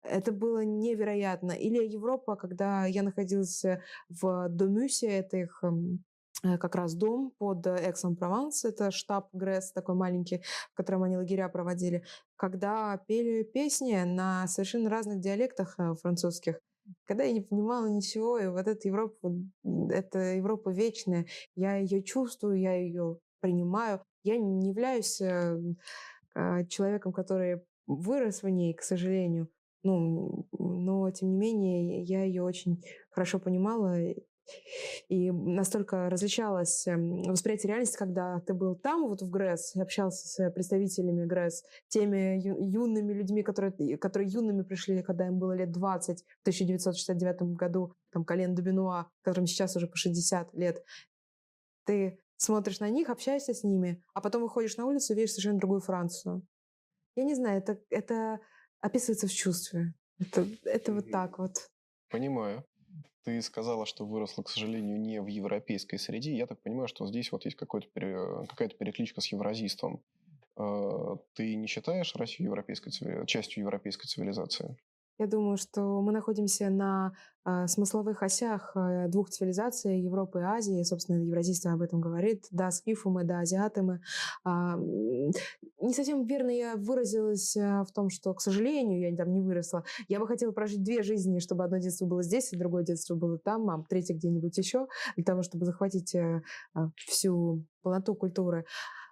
Это было невероятно. Или Европа, когда я находилась в Домюсе, это их эм, э, как раз дом под Эксом-Прованс, это штаб ГРЭС такой маленький, в котором они лагеря проводили, когда пели песни на совершенно разных диалектах э, французских, когда я не понимала ничего, и вот эта Европа, это Европа вечная, я ее чувствую, я ее принимаю. Я не являюсь э, а, человеком, который вырос в ней, к сожалению. Ну, но, тем не менее, я ее очень хорошо понимала и настолько различалось эм, восприятие реальности, когда ты был там, вот в ГРЭС, общался с представителями ГРЭС, теми юными людьми, которые, которые юными пришли, когда им было лет 20, в 1969 году, там, Колен Дубинуа, которым сейчас уже по 60 лет. Ты смотришь на них, общаешься с ними, а потом выходишь на улицу и видишь совершенно другую Францию. Я не знаю, это, это описывается в чувстве. Это, это вот так вот. Понимаю. Ты сказала, что выросла, к сожалению, не в европейской среде. Я так понимаю, что здесь вот есть какая-то перекличка с евразийством. Э, ты не считаешь Россию европейской, частью европейской цивилизации? Я думаю, что мы находимся на э, смысловых осях э, двух цивилизаций Европы и Азии. Собственно, евразийство об этом говорит. Да, скифы мы, да, азиаты мы. Э, не совсем верно я выразилась э, в том, что, к сожалению, я там не выросла. Я бы хотела прожить две жизни, чтобы одно детство было здесь, и другое детство было там, а третье где-нибудь еще, для того, чтобы захватить э, всю полноту культуры.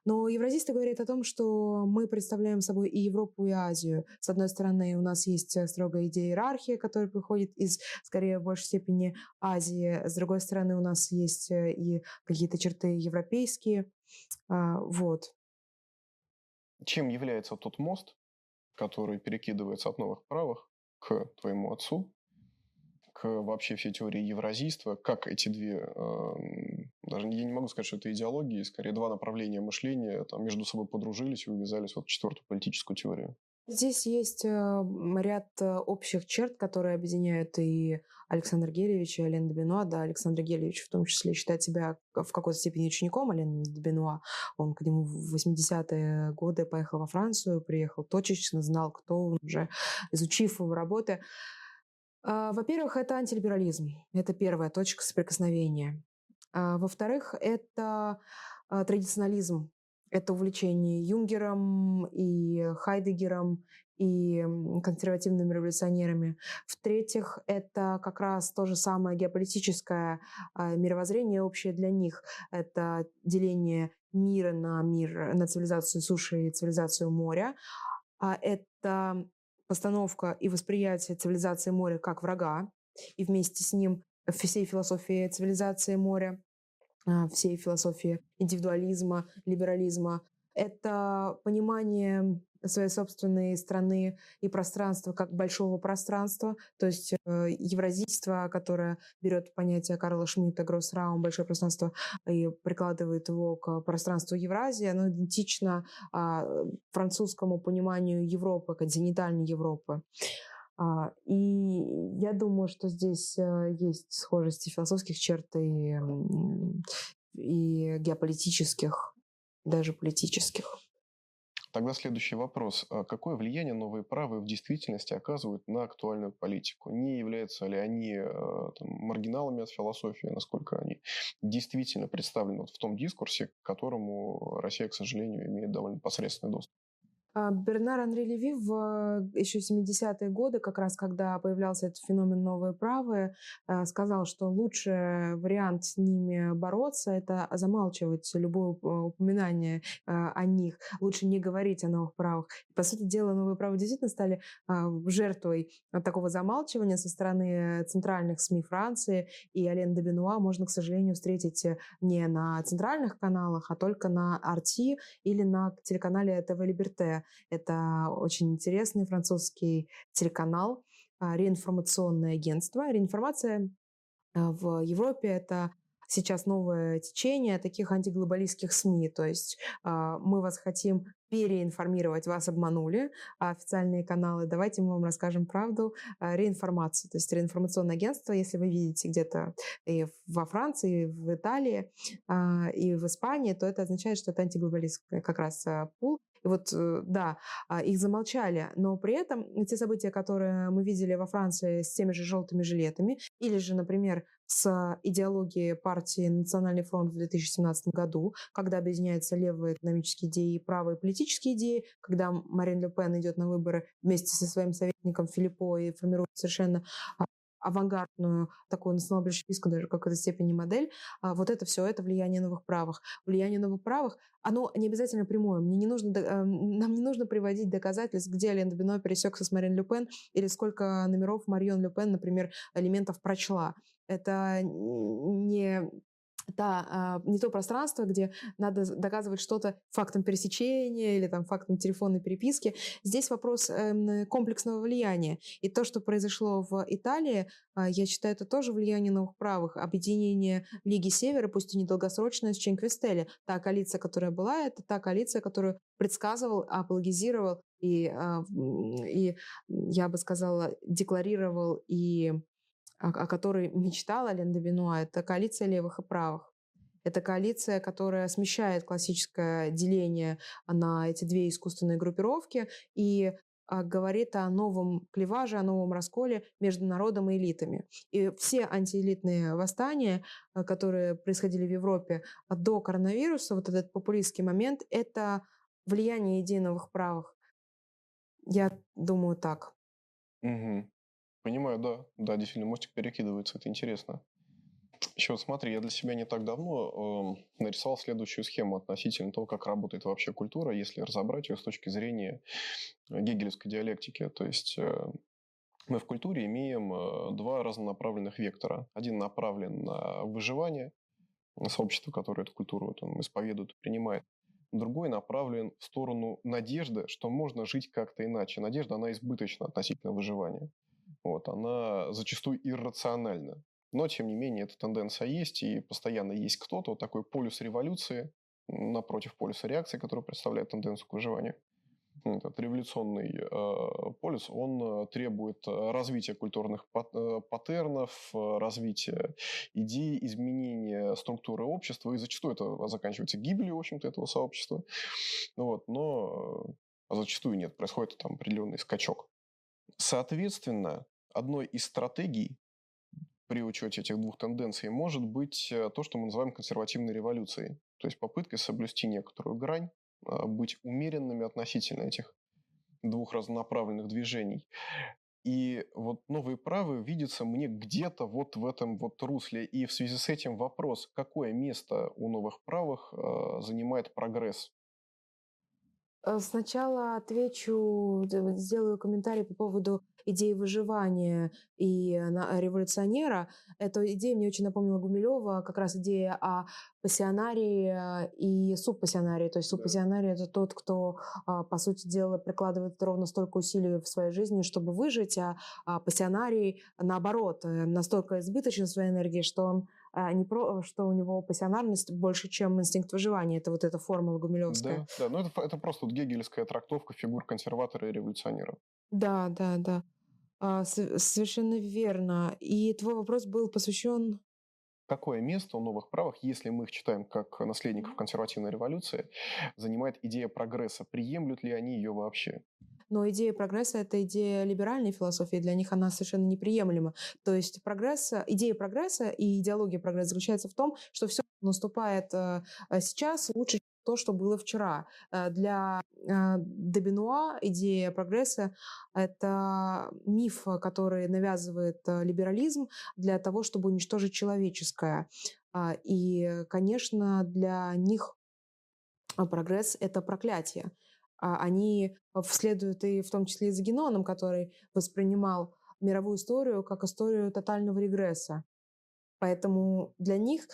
Но евразисты говорят о том, что мы представляем собой и Европу, и Азию. С одной стороны, у нас есть э, строгая идея иерархии, которая приходит из, скорее, в большей степени Азии. С другой стороны, у нас есть э, и какие-то черты европейские. А, вот. Чем является тот мост, который перекидывается от новых правых к твоему отцу, вообще всей теории евразийства, как эти две, э, даже я не могу сказать, что это идеологии, скорее два направления мышления там между собой подружились и увязались вот в четвертую политическую теорию. Здесь есть э, ряд э, общих черт, которые объединяют и Александра Гелевича, и Ален Добинуа. Да, Александр Гелевич в том числе считает себя в какой-то степени учеником Алена Добинуа. Он к нему в 80-е годы поехал во Францию, приехал точечно, знал, кто он уже, изучив его работы. А, во-первых, это антилиберализм. Это первая точка соприкосновения. А, во-вторых, это а, традиционализм. Это увлечение Юнгером и Хайдегером и консервативными революционерами. В-третьих, это как раз то же самое геополитическое мировоззрение общее для них. Это деление мира на мир, на цивилизацию суши и цивилизацию моря. Это постановка и восприятие цивилизации моря как врага, и вместе с ним всей философии цивилизации моря, а, всей философии индивидуализма, либерализма. Это понимание своей собственной страны и пространства как большого пространства, то есть э, евразийство, которое берет понятие Карла Шмидта Гроссраум «большое пространство» и прикладывает его к пространству Евразии, оно идентично э, французскому пониманию Европы, континентальной Европы. А, и я думаю, что здесь э, есть схожести философских черт и, и геополитических даже политических. Тогда следующий вопрос. А какое влияние новые правы в действительности оказывают на актуальную политику? Не являются ли они э, там, маргиналами от философии, насколько они действительно представлены вот в том дискурсе, к которому Россия, к сожалению, имеет довольно посредственный доступ? А, Бернар Анри Леви в еще 70-е годы, как раз когда появлялся этот феномен «новые правые», а, сказал, что лучший вариант с ними бороться – это замалчивать любое упоминание а, о них, лучше не говорить о новых правах. По сути дела, новые права действительно стали жертвой такого замалчивания со стороны центральных СМИ Франции, и Ален де Бенуа можно, к сожалению, встретить не на центральных каналах, а только на Арти или на телеканале ТВ Либерте. Это очень интересный французский телеканал, а, реинформационное агентство. Реинформация а, в Европе — это сейчас новое течение таких антиглобалистских СМИ. То есть а, мы вас хотим переинформировать, вас обманули, официальные каналы, давайте мы вам расскажем правду, реинформацию. То есть реинформационное агентство, если вы видите где-то и во Франции, и в Италии, и в Испании, то это означает, что это антиглобалистский как раз пул. И вот, э, да, а, их замолчали, но при этом те события, которые мы видели во Франции с теми же желтыми жилетами, или же, например, с идеологией партии «Национальный фронт» в 2017 году, когда объединяются левые экономические идеи и правые политические идеи, когда Марин Ле Пен идет на выборы вместе со своим советником Филиппо и формирует совершенно а, авангардную, такую национал-большевистскую даже в какой-то степени модель, а вот это все, это влияние новых правых. Влияние новых правых, оно не обязательно прямое. Мне не нужно, э, нам не нужно приводить доказательств, где Ален Добино пересекся с Марин Люпен или сколько номеров Марион Люпен, например, элементов прочла. Это не та, а, не то пространство, где надо доказывать что-то фактом пересечения или там фактом телефонной переписки. Здесь вопрос э, комплексного влияния. И то, что произошло в Италии, э, я считаю, это тоже влияние новых правых. Объединение Лиги Севера, пусть и недолгосрочное, с Ченквистели. Та коалиция, которая была, это та коалиция, которую предсказывал, апологизировал и, э, и я бы сказала, декларировал и о, о которой мечтала Лен Бенуа, это коалиция левых и правых. Это коалиция, которая смещает классическое деление на эти две искусственные группировки и а, говорит о новом клеваже, о новом расколе между народом и элитами. И все антиэлитные восстания, а, которые происходили в Европе до коронавируса, вот этот популистский момент, это влияние идей новых правых. Я думаю так. Угу. Понимаю, да. Да, действительно, мостик перекидывается, это интересно. Еще вот смотри, я для себя не так давно э, нарисовал следующую схему относительно того, как работает вообще культура, если разобрать ее с точки зрения гегелевской диалектики. То есть э, мы в культуре имеем э, два разнонаправленных вектора. Один направлен на выживание, на сообщество, которое эту культуру там, исповедует, принимает. Другой направлен в сторону надежды, что можно жить как-то иначе. Надежда, она избыточна относительно выживания. Вот, она зачастую иррациональна. Но, тем не менее, эта тенденция есть, и постоянно есть кто-то, вот такой полюс революции, напротив полюса реакции, который представляет тенденцию к выживанию. Этот революционный э, полюс, он э, требует э, развития культурных э, паттернов, развития идей, изменения структуры общества, и зачастую это заканчивается гибелью, в общем-то, этого сообщества. Вот, но а зачастую нет, происходит там определенный скачок. Соответственно, одной из стратегий при учете этих двух тенденций может быть э, то, что мы называем консервативной революцией. То есть попыткой соблюсти некоторую грань, а, быть умеренными относительно этих двух разнонаправленных движений. И вот новые правы видятся мне где-то вот в этом вот русле. И в связи с этим вопрос, какое место у новых правых э, занимает прогресс сначала отвечу, сделаю комментарий по поводу идеи выживания и революционера. Эта идея мне очень напомнила Гумилева, как раз идея о пассионарии и субпассионарии. То есть субпассионарий – это тот, кто, а, по сути дела, прикладывает ровно столько усилий в своей жизни, чтобы выжить, а, а пассионарий, наоборот, э, настолько избыточен своей энергии, что он не про, что у него пассионарность больше, чем инстинкт выживания. Это вот эта формула гумилевская. Да, да, ну это, это просто вот гегелевская трактовка фигур консерватора и революционера. Да, да, да. А, совершенно верно. И твой вопрос был посвящен какое место у новых правых, если мы их читаем как наследников консервативной революции, занимает идея прогресса? Приемлют ли они ее вообще? Но идея прогресса — это идея либеральной философии, для них она совершенно неприемлема. То есть прогресс, идея прогресса и идеология прогресса заключается в том, что все наступает э, сейчас лучше, то, что было вчера. Э, для э, Дебенуа идея прогресса — это миф, который навязывает либерализм для того, чтобы уничтожить человеческое. А, и, конечно, для них прогресс — это проклятие. А, они следуют и в том числе и за Геноном, который воспринимал мировую историю как историю тотального регресса. Поэтому для них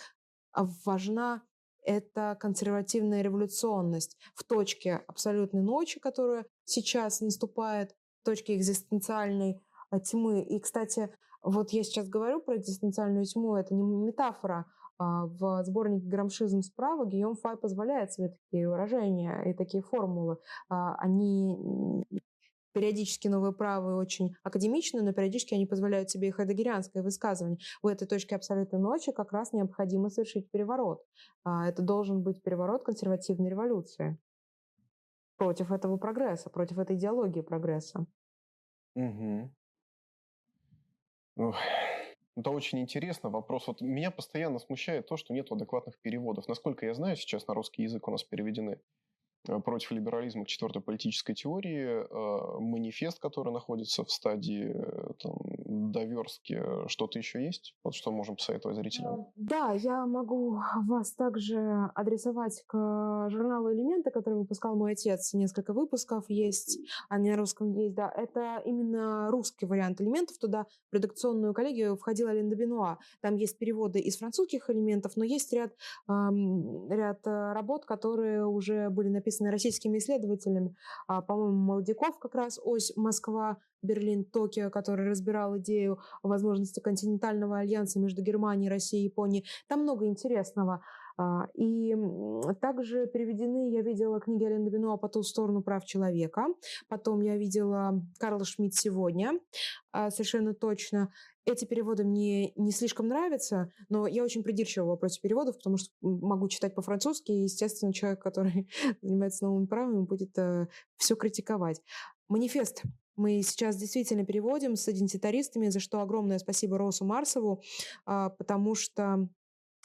важна эта консервативная революционность в точке абсолютной ночи, которая сейчас наступает, в точке экзистенциальной а, тьмы. И, кстати, вот я сейчас говорю про экзистенциальную тьму, это не метафора, а, в сборнике «Грамшизм справа» Гийом Фай позволяет себе такие выражения и такие формулы. А, они периодически новые правые очень академичны, но периодически они позволяют себе и хайдегерианское высказывание. В этой точке абсолютной ночи как раз необходимо совершить переворот. А, это должен быть переворот консервативной революции против этого прогресса, против этой идеологии прогресса. Угу. Это очень интересно. Вопрос. Вот меня постоянно смущает то, что нет адекватных переводов. Насколько я знаю, сейчас на русский язык у нас переведены против либерализма к четвертой политической теории, э, манифест, который находится в стадии э, там, доверстки, что-то еще есть? Вот что можем посоветовать зрителям? Да, я могу [LAUGHS] вас также адресовать к журналу «Элементы», который выпускал мой отец. Несколько выпусков есть, а не на русском есть, да. Это именно русский вариант «Элементов». Туда в редакционную коллегию входила Линда Бенуа. Там есть переводы из французских элементов, но есть ряд, эм, ряд работ, которые уже были написаны написаны российскими исследователями. А, по-моему, Молодяков как раз «Ось Москва», Берлин, Токио, который разбирал идею возможности континентального альянса между Германией, Россией и Японией. Там много интересного. А, и также переведены, я видела книги Алены Бенуа «По ту сторону прав человека». Потом я видела Карла Шмидт «Сегодня», а, совершенно точно. Эти переводы мне не слишком нравятся, но я очень придирчива в вопросе переводов, потому что могу читать по-французски, и, естественно, человек, который [LAUGHS] занимается новыми правами, будет э, все критиковать. Манифест мы сейчас действительно переводим с идентитаристами, за что огромное спасибо Росу Марсову, а, потому что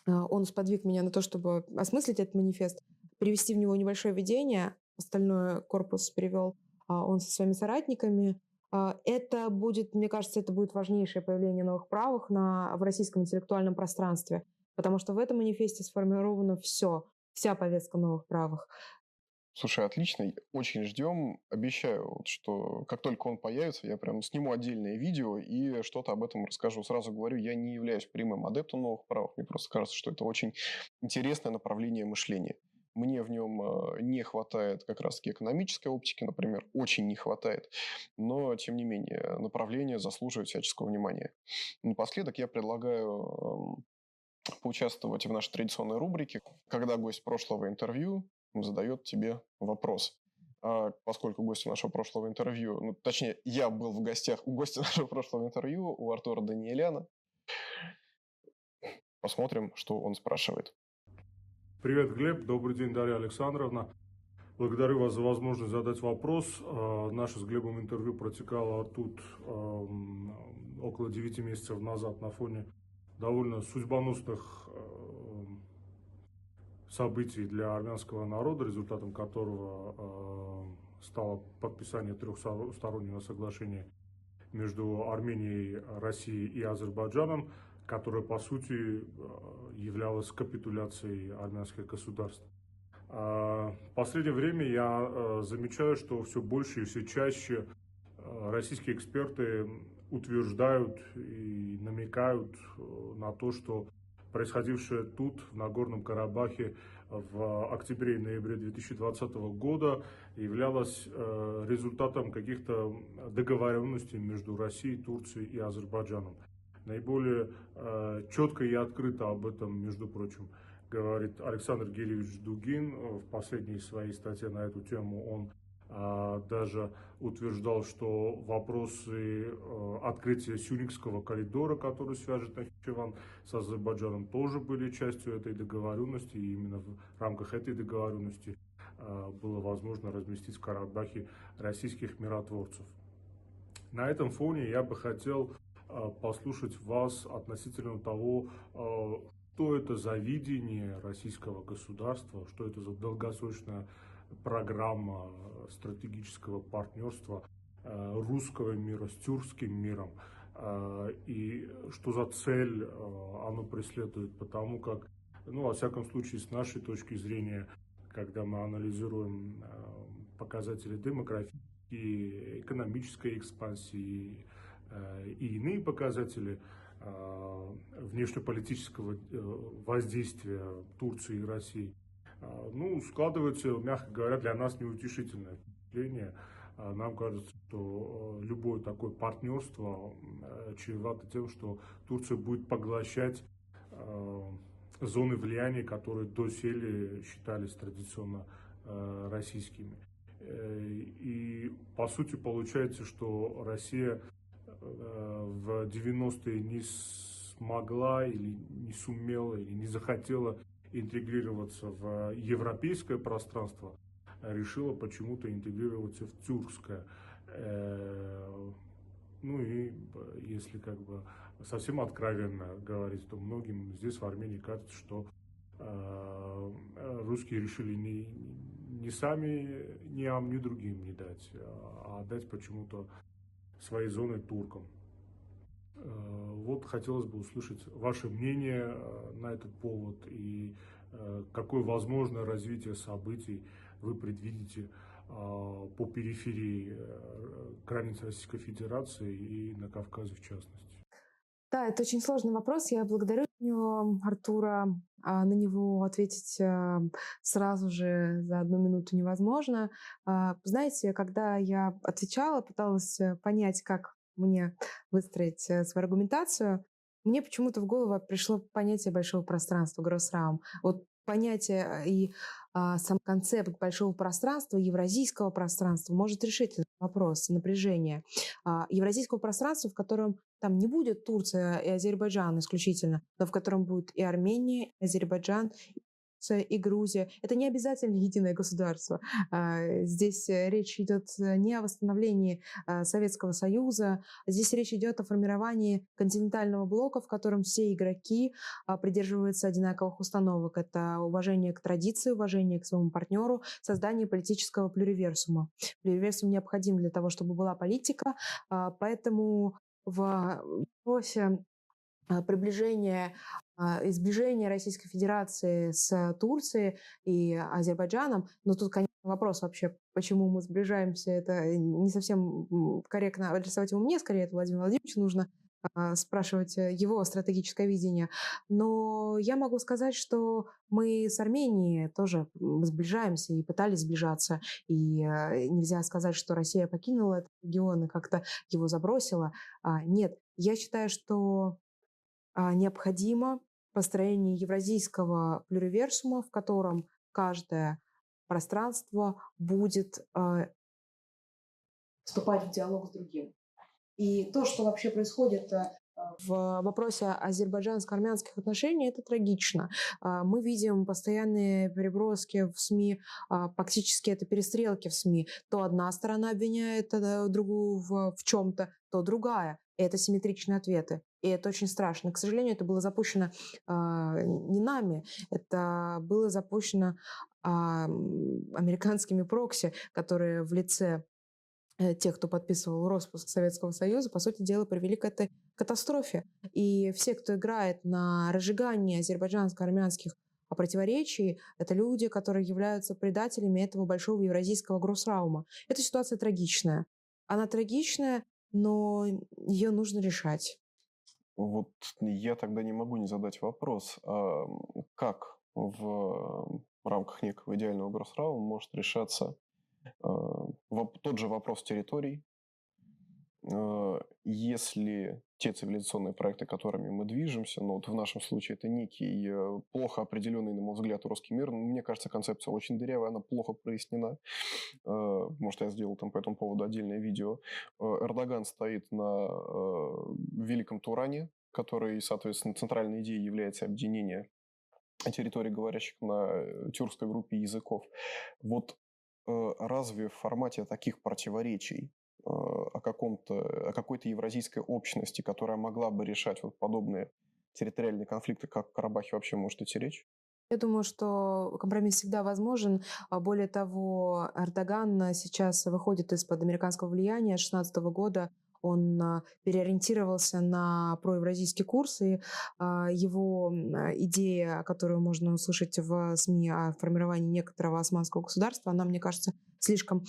он сподвиг меня на то, чтобы осмыслить этот манифест, привести в него небольшое введение, остальное корпус привел а, он со своими соратниками. А, это будет, мне кажется, это будет важнейшее появление новых правых на, в российском интеллектуальном пространстве, потому что в этом манифесте сформировано все, вся повестка новых правых. Слушай, отлично. Очень ждем. Обещаю, вот, что как только он появится, я прям сниму отдельное видео и что-то об этом расскажу. Сразу говорю, я не являюсь прямым адептом новых правов. Мне просто кажется, что это очень интересное направление мышления. Мне в нем э, не хватает как раз-таки экономической оптики, например, очень не хватает. Но, тем не менее, направление заслуживает всяческого внимания. Напоследок я предлагаю эм, поучаствовать в нашей традиционной рубрике, когда гость прошлого интервью задает тебе вопрос. А поскольку гостем нашего прошлого интервью, ну, точнее, я был в гостях у гостя [LAUGHS] нашего прошлого интервью, у Артура Даниэляна, посмотрим, что он спрашивает. Привет, Глеб. Добрый день, Дарья Александровна. Благодарю вас за возможность задать вопрос. А, наше с Глебом интервью протекало тут около 9 месяцев назад на фоне довольно судьбоносных событий для армянского народа, результатом которого э, стало подписание трехстороннего соглашения между Арменией, Россией и Азербайджаном, которое, по сути, э, являлось капитуляцией армянских государств. А, в последнее время я э, замечаю, что все больше и все чаще российские эксперты утверждают и намекают на то, что происходившее тут, в Нагорном Карабахе, в октябре и ноябре 2020 года являлось э, результатом каких-то договоренностей между Россией, Турцией и Азербайджаном. Наиболее э, четко и открыто об этом, между прочим, говорит Александр Гелевич Дугин. В последней своей статье на эту тему он даже утверждал, что вопросы э, открытия Сюникского коридора, который свяжет Нахичеван с Азербайджаном, тоже были частью этой договоренности. И именно в рамках этой договоренности э, было возможно разместить в Карабахе российских миротворцев. На этом фоне я бы хотел э, послушать вас относительно того, что это за видение российского государства, что это за долгосрочная программа стратегического партнерства э, русского мира с тюркским миром. Э, и что за цель э, оно преследует, потому как, ну, во всяком случае, с нашей точки зрения, когда мы анализируем показатели демографии, экономической экспансии и иные показатели внешнеполитического воздействия Турции и России – ну, складывается, мягко говоря, для нас неутешительное впечатление. А, нам кажется, что а, любое такое партнерство чревато тем, что Турция будет поглощать зоны влияния, которые доселе считались традиционно российскими. Э, и по сути получается, что Россия в 90-е не смогла или не сумела или не захотела интегрироваться в европейское пространство, решила почему-то интегрироваться в тюркское. Э, ну и если как бы совсем откровенно говорить, то многим здесь в Армении кажется, что э, русские решили не, не сами ни нам, ни другим не дать, а отдать почему-то свои зоны туркам. Э, вот хотелось бы услышать ваше мнение э, на этот повод и э, какое возможное развитие событий вы предвидите по периферии границ Российской Федерации и на Кавказе в частности. Да, это очень сложный вопрос. Я благодарю Артура. На него ответить сразу же за одну минуту невозможно. Знаете, когда я отвечала, пыталась понять, как мне выстроить э, свою аргументацию, мне почему-то в голову пришло понятие большого пространства, Гроссраум. Вот понятие э, и а, сам концепт большого пространства, евразийского пространства может решить этот вопрос напряжения. А, евразийского пространства, в котором там не будет Турция и Азербайджан исключительно, но в котором будет и Армения, и Азербайджан, Турция и Грузия. Это не обязательно единое государство. А, здесь э, речь идет э, не о восстановлении а, Советского Союза, здесь речь идет о формировании континентального блока, в котором все игроки а, придерживаются одинаковых установок. Это уважение к традиции, уважение к своему партнеру, создание политического плюриверсума. Плюриверсум необходим для того, чтобы была политика, поэтому в вопросе приближения а, сближение Российской Федерации с Турцией и Азербайджаном. Но тут, конечно, вопрос вообще, почему мы сближаемся, это не совсем корректно адресовать его мне, скорее это Владимир Владимирович нужно а, спрашивать его стратегическое видение. Но я могу сказать, что мы с Арменией тоже сближаемся и пытались сближаться. И нельзя сказать, что Россия покинула этот регион и как-то его забросила. А, нет, я считаю, что а, необходимо построение евразийского плюриверсума, в котором каждое пространство будет а, вступать в диалог с другим. И то, что вообще происходит э, в вопросе азербайджанско-армянских отношений это трагично. А, мы видим постоянные переброски в СМИ, фактически это перестрелки в СМИ. То одна сторона обвиняет э, другую в, в чем-то, то другая. И это симметричные ответы. И это очень страшно. К сожалению, это было запущено э, не нами, это было запущено э, американскими прокси, которые в лице э, тех, кто подписывал распуск Советского Союза, по сути дела, привели к этой катастрофе. И все, кто играет на разжигании азербайджанско-армянских противоречий, это люди, которые являются предателями этого большого евразийского гроссраума. Эта ситуация трагичная. Она трагичная, но ее нужно решать. Вот я тогда не могу не задать вопрос, а как в рамках некого идеального гроссраума может решаться а, тот же вопрос территорий, если те цивилизационные проекты, которыми мы движемся, ну вот в нашем случае это некий э, плохо определенный, на мой взгляд, русский мир, ну, мне кажется, концепция очень дырявая, она плохо прояснена. Э, может, я сделал там по этому поводу отдельное видео. Э, Эрдоган стоит на Великом Туране, который, соответственно, центральной идеей является объединение территорий, говорящих на тюркской группе языков. Вот разве в формате таких противоречий Э, о, каком-то, о какой-то евразийской общности, которая могла бы решать вот подобные территориальные конфликты, как в Карабахе вообще может идти речь? Я думаю, что компромисс всегда возможен. А более того, Эрдоган сейчас выходит из-под американского влияния 2016 года он а, переориентировался на проевразийский курс, и а, его идея, которую можно услышать в СМИ о формировании некоторого османского государства, она, мне кажется, слишком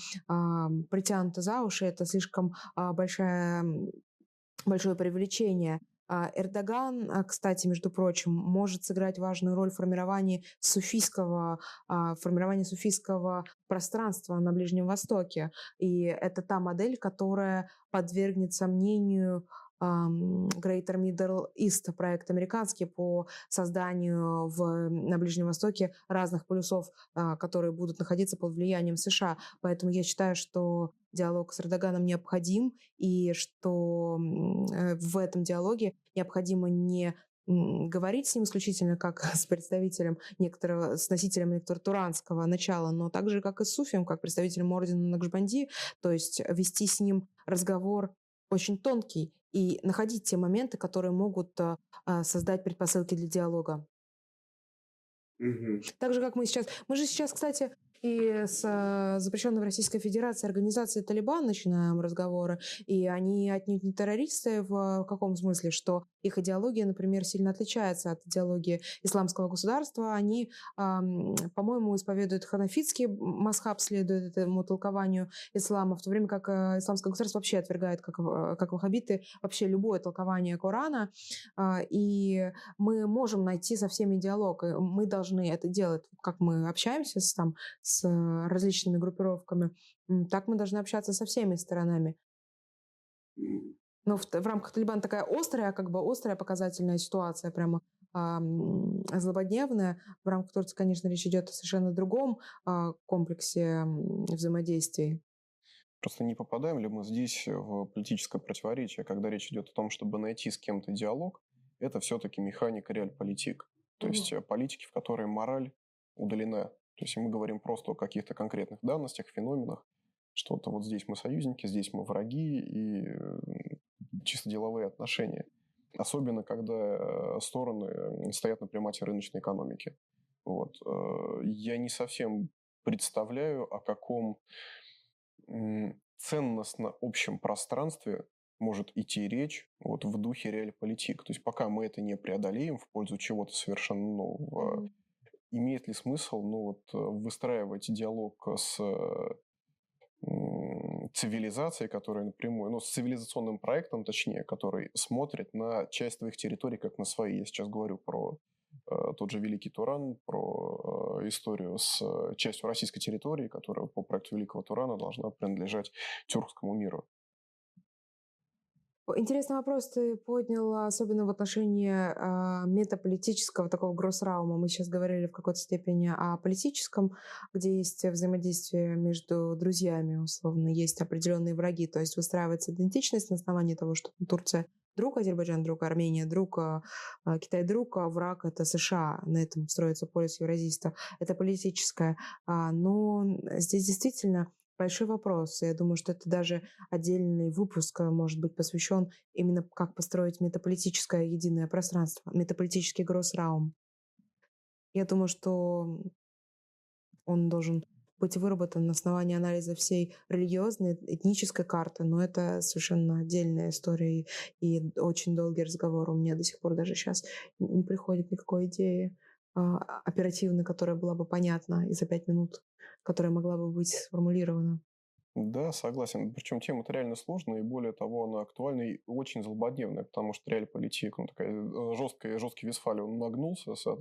притянута за уши, это слишком а, большая большое привлечение а, Эрдоган, а, кстати, между прочим, может сыграть важную роль в формировании суфийского, а, формировании суфийского пространства на Ближнем Востоке. И это та модель, которая подвергнет сомнению Greater Middle East, проект американский по созданию в, на Ближнем Востоке разных полюсов, которые будут находиться под влиянием США. Поэтому я считаю, что диалог с Эрдоганом необходим, и что э, в этом диалоге необходимо не говорить с ним исключительно как с представителем некоторого, с носителем некоторого начала, но также как и с Суфием, как представителем ордена Накшбанди, то есть вести с ним разговор очень тонкий и находить те моменты, которые могут а, а, создать предпосылки для диалога. Угу. Так же, как мы сейчас... Мы же сейчас, кстати, и с э, запрещенной в Российской Федерации организацией Талибан начинаем разговоры, и они отнюдь не террористы в каком смысле, что их идеология, например, сильно отличается от идеологии исламского государства. Они, по-моему, исповедуют ханафитский масхаб, следует этому толкованию ислама, в то время как э, исламское государство вообще отвергает, как, э, как ваххабиты, вообще любое толкование Корана. А, и мы можем найти со всеми диалог, мы должны это делать, как мы общаемся с, там, с различными группировками, так мы должны общаться со всеми сторонами. Но в, в рамках Талибана такая острая, как бы острая показательная ситуация, прямо а, злободневная. В рамках Турции, конечно, речь идет о совершенно другом а, комплексе взаимодействий. Просто не попадаем ли мы здесь в политическое противоречие, когда речь идет о том, чтобы найти с кем-то диалог, это все-таки механика реаль-политик. То mm-hmm. есть э, политики, в которой мораль удалена. То есть мы говорим просто о каких-то конкретных данностях, феноменах, что-то вот здесь мы союзники, здесь мы враги, и чисто деловые отношения. Особенно, когда э, стороны стоят на примате рыночной экономики. Вот. Э, я не совсем представляю, о каком ценностно общем пространстве может идти речь вот в духе реаль-политик. То есть пока мы это не преодолеем в пользу чего-то совершенно нового, mm-hmm. Имеет ли смысл ну, вот, э, выстраивать диалог с цивилизацией, которая напрямую, ну, с цивилизационным проектом, точнее, который смотрит на часть твоих территорий как на свои. Я сейчас говорю про э, тот же Великий Туран, про э, историю с э, частью российской территории, которая по проекту Великого Турана должна принадлежать тюркскому миру. Интересный вопрос ты поднял, особенно в отношении э, метаполитического такого гроссраума. Мы сейчас говорили в какой-то степени о политическом, где есть взаимодействие между друзьями, условно, есть определенные враги, то есть выстраивается идентичность на основании того, что Турция друг, Азербайджан друг, Армения друг, Китай друг, а враг это США. На этом строится полис евразийства. Это политическое. Но здесь действительно большой вопрос. Я думаю, что это даже отдельный выпуск э, может быть посвящен именно как построить метаполитическое единое пространство, метаполитический гроссраум. Я думаю, что он должен быть выработан на основании анализа всей религиозной, этнической карты, но это совершенно отдельная история и, и очень долгий разговор. У меня до сих пор даже сейчас не приходит никакой идеи э, оперативной, которая была бы понятна и за пять минут которая могла бы быть сформулирована. Да, согласен. Причем тема-то реально сложная, и более того, она актуальна и очень злободневная, потому что реаль-политик, ну, такая э, жесткая, жесткий Висфалий, он нагнулся, с, э,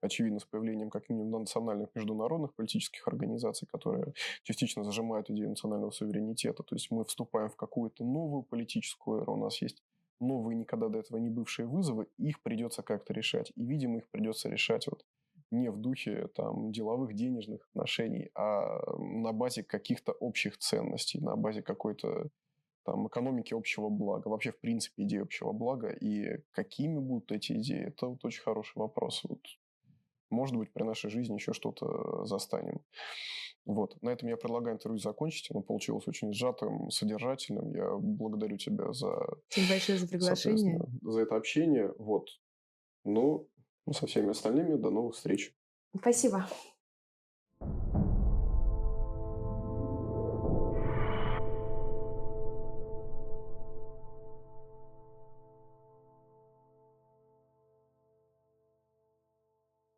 очевидно, с появлением как минимум национальных международных политических организаций, которые частично зажимают идею национального суверенитета. То есть мы вступаем в какую-то новую политическую эру, у нас есть новые, никогда до этого не бывшие вызовы, их придется как-то решать. И, видимо, их придется решать вот не в духе там, деловых денежных отношений, а на базе каких-то общих ценностей, на базе какой-то там, экономики общего блага, вообще, в принципе, идеи общего блага. И какими будут эти идеи, это вот очень хороший вопрос. Вот, может быть, при нашей жизни еще что-то застанем. Вот. На этом я предлагаю интервью закончить. Оно получилось очень сжатым, содержательным. Я благодарю тебя за... Спасибо большое за приглашение. За это общение. Вот. Ну, со всеми остальными до новых встреч. Спасибо.